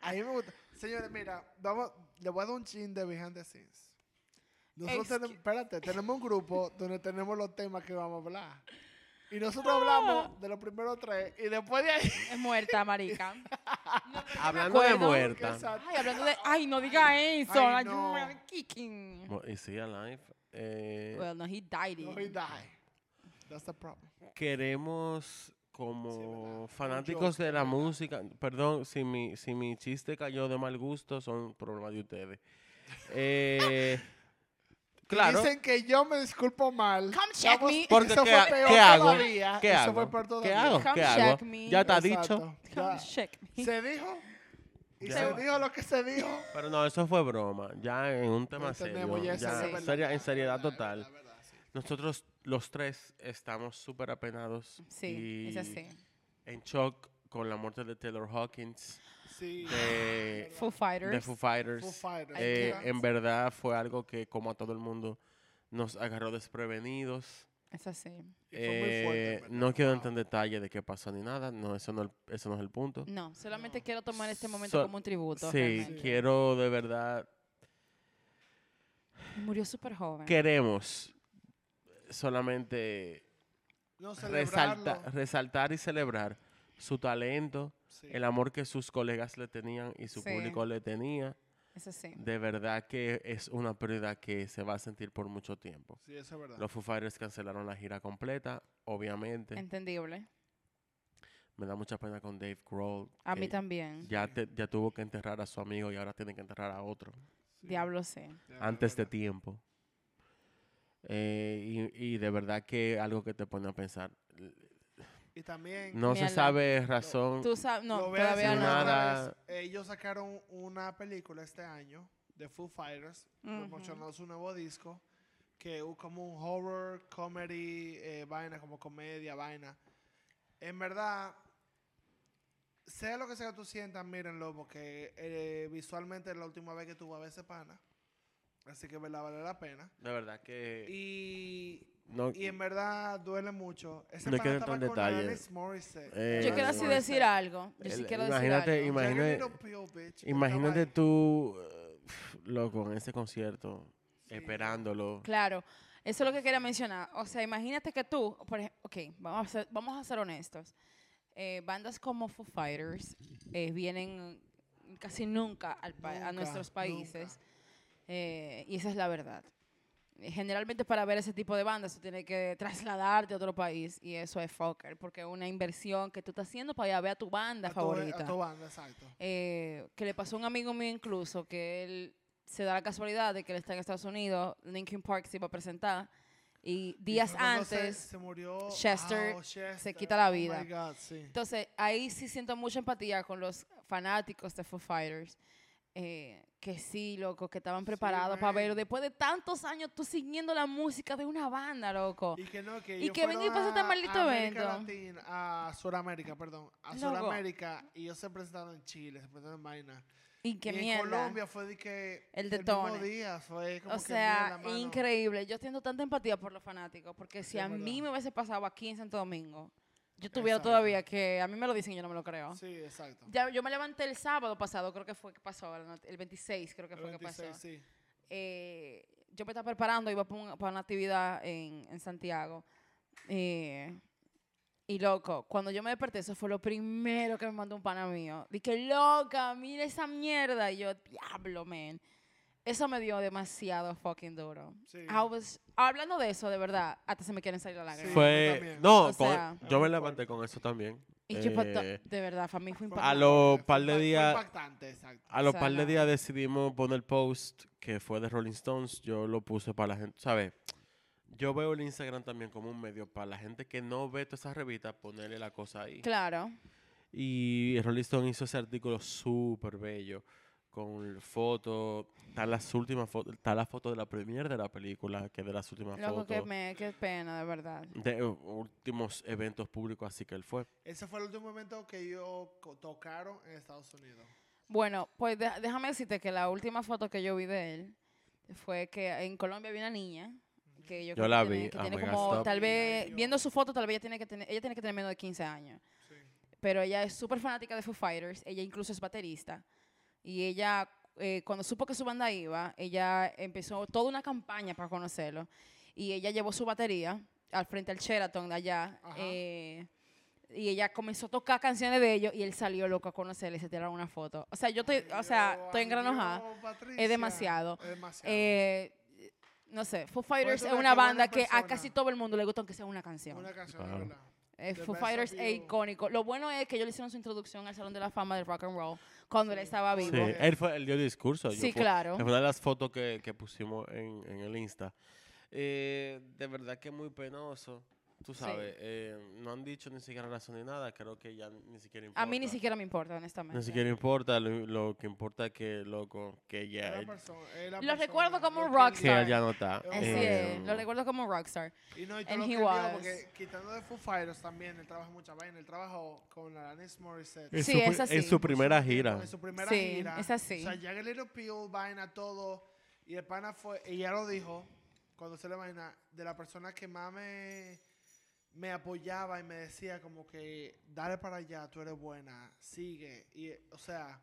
A mí me gusta. Señores, mira, vamos, le voy a dar un chin de behind the scenes. Nosotros Excuse- tenemos, espérate, tenemos un grupo donde tenemos los temas que vamos a hablar. Y nosotros hablamos de los primeros tres y después de ahí. Es muerta, marica. Hablando de muerta. Ay, hablando de... Ay, no diga eso. Ay, no. kicking. Is he alive? Eh, Well, no, he died. No, he die. That's the problem. queremos como fanáticos de la música, perdón si mi, si mi chiste cayó de mal gusto, son problemas de ustedes. Eh, claro, Dicen que yo me disculpo mal. Come check Vamos- me. porque eso ¿qué, fue ha- peor ¿qué hago? todavía, ¿Qué eso hago? fue peor ¿Qué todavía. hago? Come ¿Qué hago? check me. Ya está Exacto. dicho, Come Ya. check me. Se dijo. Y Ya. se dijo lo que se dijo. pero no, eso fue broma, ya en un tema serio, entendemos, ya eso ya es verdad, seria- en seriedad total. Nosotros los tres estamos súper apenados Sí, y es así. en shock con la muerte de Taylor Hawkins, Sí. de, Foo Fighters. de Foo Fighters. Foo Fighters. Eh, en verdad fue algo que como a todo el mundo nos agarró desprevenidos. Es así. Fuerte, Eh, no quiero entrar en detalle de qué pasó ni nada, no, eso no, eso no es el punto. No, solamente No. quiero tomar este momento So- como un tributo. Sí, realmente. quiero de verdad, Murió súper joven. queremos solamente No resalta- celebrarlo. resaltar y celebrar su talento, Sí. el amor que sus colegas le tenían y su Sí. público le tenía. De verdad que es una pérdida que se va a sentir por mucho tiempo. Sí, eso es verdad. Los Foo Fighters cancelaron la gira completa, obviamente. Entendible. Me da mucha pena con Dave Grohl. A mí también. Ya, te- ya tuvo que enterrar a su amigo y ahora tiene que enterrar a otro. Sí. Diablo es antes de tiempo. Eh, y, y de verdad que algo que te pone a pensar. Y también... No se sabe razón. Tú sabes, no, Lo voy a todavía decir no. Nada. vez. Ellos sacaron una película este año de Foo Fighters, Ujú. promocionando su nuevo disco, que es como un horror, comedy, eh, vaina, como comedia, vaina. En verdad, sea lo que sea que tú sientas, mírenlo, porque eh, visualmente es la última vez que tú vas a ver ese pana. Así que, ¿verdad? Vale la pena. De verdad que. Y, no, y en verdad duele mucho. Ese No estaba entrar en detalles. Eh, Yo quiero así decir algo. Yo sí El- quiero decir imagínate, algo. ima- imagínate- imagínate tú, eh, loco, en ese concierto, Sí. esperándolo. Claro, eso es lo que quería mencionar. O sea, imagínate que tú, por ejemplo, ok, vamos a ser, vamos a ser honestos. Eh, bandas como Foo Fighters eh, vienen casi nunca al pa- a Nunca, nuestros países. nunca. eh, y esa es la verdad. Generalmente para ver ese tipo de bandas tú tienes que trasladarte a otro país y eso es fucker, porque es una inversión que tú estás haciendo para ir a ver a tu banda A tu- favorita A tu banda, exacto. eh, que le pasó a un amigo mío incluso, que él se da la casualidad de que él está en Estados Unidos, Linkin Park se iba a presentar, y días se- antes, se, murió Chester ah, Chester. se quita la Oh vida. my God, sí. entonces ahí sí siento mucha empatía con los fanáticos de Foo Fighters, eh, que sí, loco, que estaban preparados para verlo. Después de tantos años tú siguiendo la música de una banda, loco. Y que no, que Y que venga y pase este a- maldito a evento. Latina, a Sudamérica, perdón. A. Sudamérica. Y ellos se presentaron en Chile, se presentaron en Vaina. Y qué y en mierda. Colombia fue de que El mismo detone. día fue como O que sea, mierda, increíble. Yo siento tanta empatía por los fanáticos, porque si Sí, a mí me hubiese pasado aquí en Santo Domingo, yo tuviera Exacto. todavía que, a mí me lo dicen y yo no me lo creo. Sí, exacto. Ya, yo me levanté el sábado pasado, creo que fue que pasó, el 26 creo que El fue que 26, pasó. sí. Eh, yo me estaba preparando, iba para, un- para una actividad en, en Santiago. Eh, y loco, cuando yo me desperté, eso fue lo primero que me mandó un pana mío. Dije, loca, mira esa mierda. Y yo, diablo, man. Eso me dio demasiado fucking duro. Sí. I was- hablando de eso, de verdad, hasta se me quieren salir las lágrimas. Sí. Fue. también. No, O con- sea- yo me levanté con eso también. Y Eh, de verdad, para mí fue impactante. a los par de días- impactante, exacto. A los sea, par de días decidimos poner post que fue de Rolling Stones. Yo lo puse para la gente, ¿sabes? Yo veo el Instagram también como un medio para la gente que no ve todas esas revistas, ponerle la cosa ahí. Claro. Y Rolling Stone hizo ese artículo súper bello, con fotos, está las últimas fotos, está la foto de la premiere de la película, que es de las últimas Loco, fotos, me, qué pena, de verdad. de uh, últimos eventos públicos, así que él fue. Ese fue el último momento que ellos co- tocaron en Estados Unidos. Bueno, pues de- déjame decirte que la última foto que yo vi de él fue que en Colombia había una niña que yo, Yo creo la que tiene, vi, que oh tiene my God, como stop. tal vez viendo su foto tal vez ella tiene que tener ella tiene que tener menos de 15 años. Sí. Pero ella es súper fanática de Foo Fighters, ella incluso es baterista y ella eh, cuando supo que su banda iba, ella empezó toda una campaña para conocerlo y ella llevó su batería al frente al Sheraton de allá eh, y ella comenzó a tocar canciones de ellos y él salió loco a conocerle y se tiraron una foto. O sea, yo estoy, o sea, estoy engranojada. Es demasiado. Es demasiado. Eh, no sé, Foo Fighters es una banda que a casi todo el mundo le gusta aunque sea una canción. Una canción, Claro. Eh, Foo Fighters es icónico. Lo bueno es que ellos le hicieron su introducción al Salón de la Fama del Rock and Roll cuando él estaba Sí, vivo. él fue, él dio discurso. yo Sí, claro. Es una de las fotos que, que pusimos en, en el Insta. Eh, de verdad que muy penoso. Tú Sí. sabes, eh, no han dicho ni siquiera razón ni nada. Creo que ya ni siquiera importa. A mí ni siquiera me importa, honestamente. Ni siquiera importa. Lo, lo que importa es que, loco, que ya. Él- persona- Lo recuerdo como un que rockstar. que ya no está. Eh, es, lo recuerdo como un rockstar. Y no, y todo And lo he que was. porque quitando de Foo Fighters también, él trabaja mucha vaina. Él trabajó con Alanis Morissette. En Sí, su, es así. En su primera gira. En su primera Sí, gira. es así. O sea, Jagged Little Pill, vaina, todo. Y el pana fue, y ya lo dijo, cuando se le vaina, de la persona que más me, me apoyaba y me decía como que, dale para allá, tú eres buena, sigue. Y, o sea...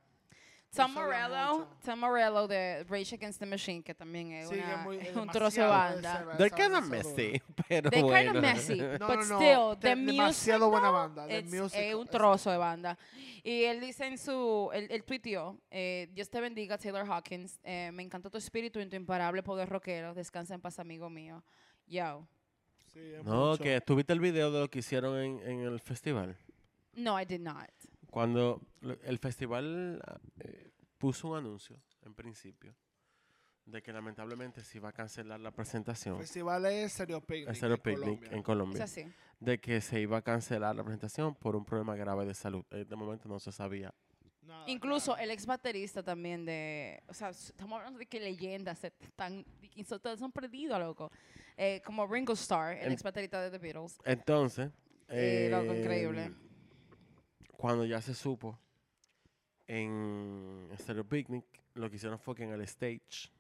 Tom Morello. Tom Morello de Rage Against the Machine, que también es, Sí, una- es muy- es un trozo de banda. They're kind of messy, pero They're bueno. kind of messy, No, but no, no, still, de- the music, demasiado buena banda, the it's- music, es un trozo de banda. Y él dice en su, él, él tuiteó, eh, Dios te bendiga, Taylor Hawkins, eh, me encantó tu espíritu y tu imparable poder rockero, descansa en paz, amigo mío. Yo. Sí, es No, mucho. que tuviste el video de lo que hicieron en, en el festival. No, I did not. Cuando el festival eh, puso un anuncio, en principio, de que lamentablemente se iba a cancelar la presentación. Festival es Stereo Picnic. el Stereo en Picnic Colombia. en Es Colombia. así. De que se iba a cancelar la presentación por un problema grave de salud. Eh, de momento no se sabía. Nada, Incluso claro. el ex baterista también de. O sea, estamos hablando de que leyendas están. todos son perdidos, loco. Eh, como Ringo Starr, el En- ex baterista de The Beatles. Entonces, Eh, loco, increíble. Cuando ya se supo en Stereo Picnic, lo que hicieron fue que en el stage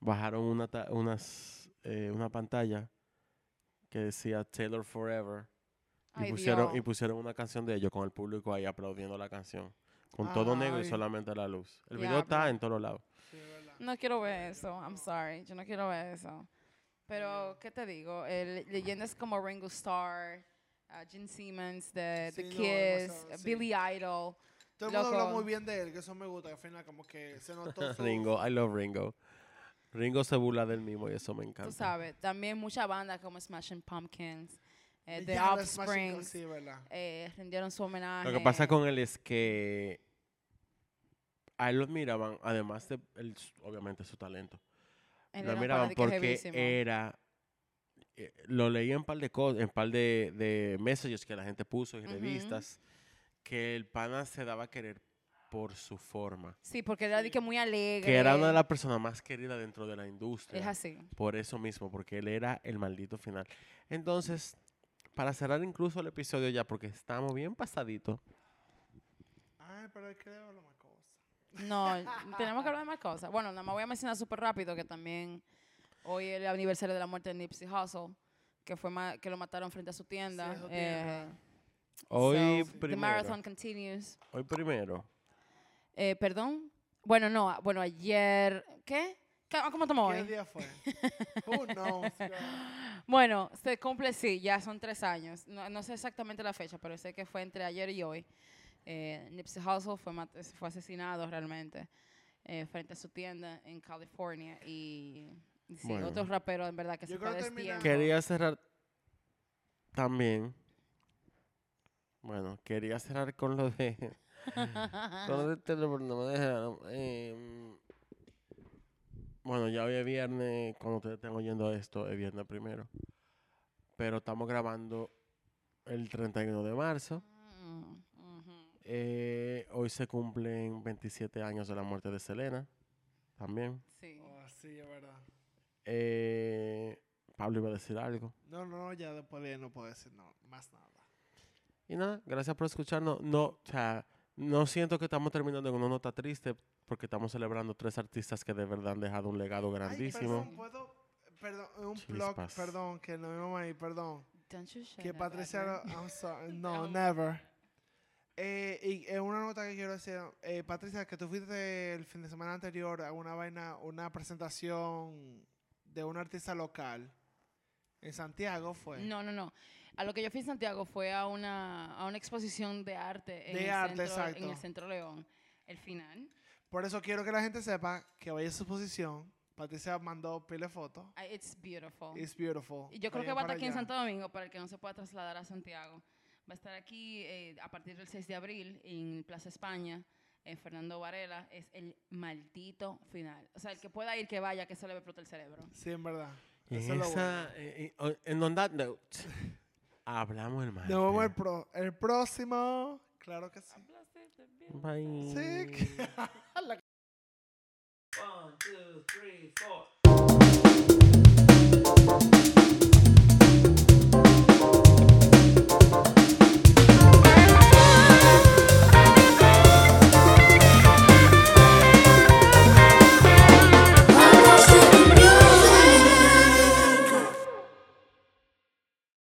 bajaron una, ta- unas, eh, una pantalla que decía Taylor Forever y Ay, pusieron, y pusieron una canción de ellos con el público ahí aplaudiendo la canción. Con todo negro y solamente la luz. El video está en todos lados. Sí. No quiero ver eso. I'm sorry. Yo no quiero ver eso. Pero, ¿qué te digo? El, leyendas como Ringo Starr, uh, Gene Simmons, The, The Sí, no, Kiss, uh, sí. Billy Idol. Todo el mundo habla muy bien de él, que eso me gusta. Al final, como que se notó su. Ringo, I love Ringo. Ringo se burla del mismo y eso me encanta. Tú sabes. También mucha banda como Smashing Pumpkins, eh, The Offspring, Sí, verdad. eh, rindieron su homenaje. Lo que pasa con él es que a él lo admiraban, además de, él, obviamente, su talento. Él Lo admiraban porque era... eh, Lo leí en par de cosas, en par de, de messages que la gente puso y revistas, que el pana se daba a querer por su forma. Sí, porque era de que muy alegre. Que era una de las personas más queridas dentro de la industria. Es así. Por eso mismo, porque él era el maldito final. Entonces, para cerrar incluso el episodio ya, porque estamos bien pasaditos, Ay, pero que hablar más. No, tenemos que hablar de más cosas. Bueno, nada más voy a mencionar súper rápido que también hoy es el aniversario de la muerte de Nipsey Hussle, que fue ma- que lo mataron frente a su tienda. Sí, Eh, hoy so, the primero. marathon continues. Hoy primero. Eh, Perdón. Bueno, no, a- bueno, ayer. ¿Qué? ¿Qué- ¿Cómo estamos ¿Qué hoy? día fue? Who knows? Bueno, se cumple, sí, ya son tres años. No, no sé exactamente la fecha, pero sé que fue entre ayer y hoy. Eh, Nipsey Hussle fue, asesinado realmente eh, frente a su tienda en California. Y, y sí, Bueno. otro rapero en verdad que Yo se fue. Quería cerrar también. Bueno, quería cerrar con lo de. con lo de pero no me dejaron. Eh, bueno, ya hoy es viernes. Cuando ustedes estén oyendo esto, es viernes primero. Pero estamos grabando el 31 de marzo. Eh, hoy se cumplen 27 años de la muerte de Selena. También. Sí. Oh, sí, es verdad. Eh, Pablo iba a decir algo. No, no, ya después de no puedo decir no, más nada. Y nada, gracias por escucharnos. No, o sea, no siento que estamos terminando en una nota triste porque estamos celebrando tres artistas que de verdad han dejado un legado grandísimo. Ay, perdón, puedo. Perdón, un blog, perdón, que no vamos ahí, perdón. Don't you Que Patricia. I'm sorry, no, No. never. Eh, y eh, una nota que quiero decir, eh, Patricia, que tú fuiste el fin de semana anterior a una vaina, una presentación de un artista local en Santiago, fue. No, no, no. A lo que yo fui en Santiago fue a una, a una exposición de arte en, De el, arte, centro, en exacto. el Centro León. El final. Por eso quiero que la gente sepa que vaya a su exposición. Patricia mandó pile fotos. Ah, It's beautiful. It's beautiful. Y yo creo que va a estar aquí en allá. Santo Domingo para el que no se pueda trasladar a Santiago. Va a estar aquí eh, a partir del 6 de abril en Plaza España. en Fernando Varela. Es el maldito final. O sea, el que pueda ir, que vaya, que eso le va a explotar el cerebro. Sí, en verdad. Eso en es bueno. eh, eh, en on that note, hablamos el martes. Nos vemos el, pro, el próximo. Claro que sí. Bye. Sí. One, two, three, four.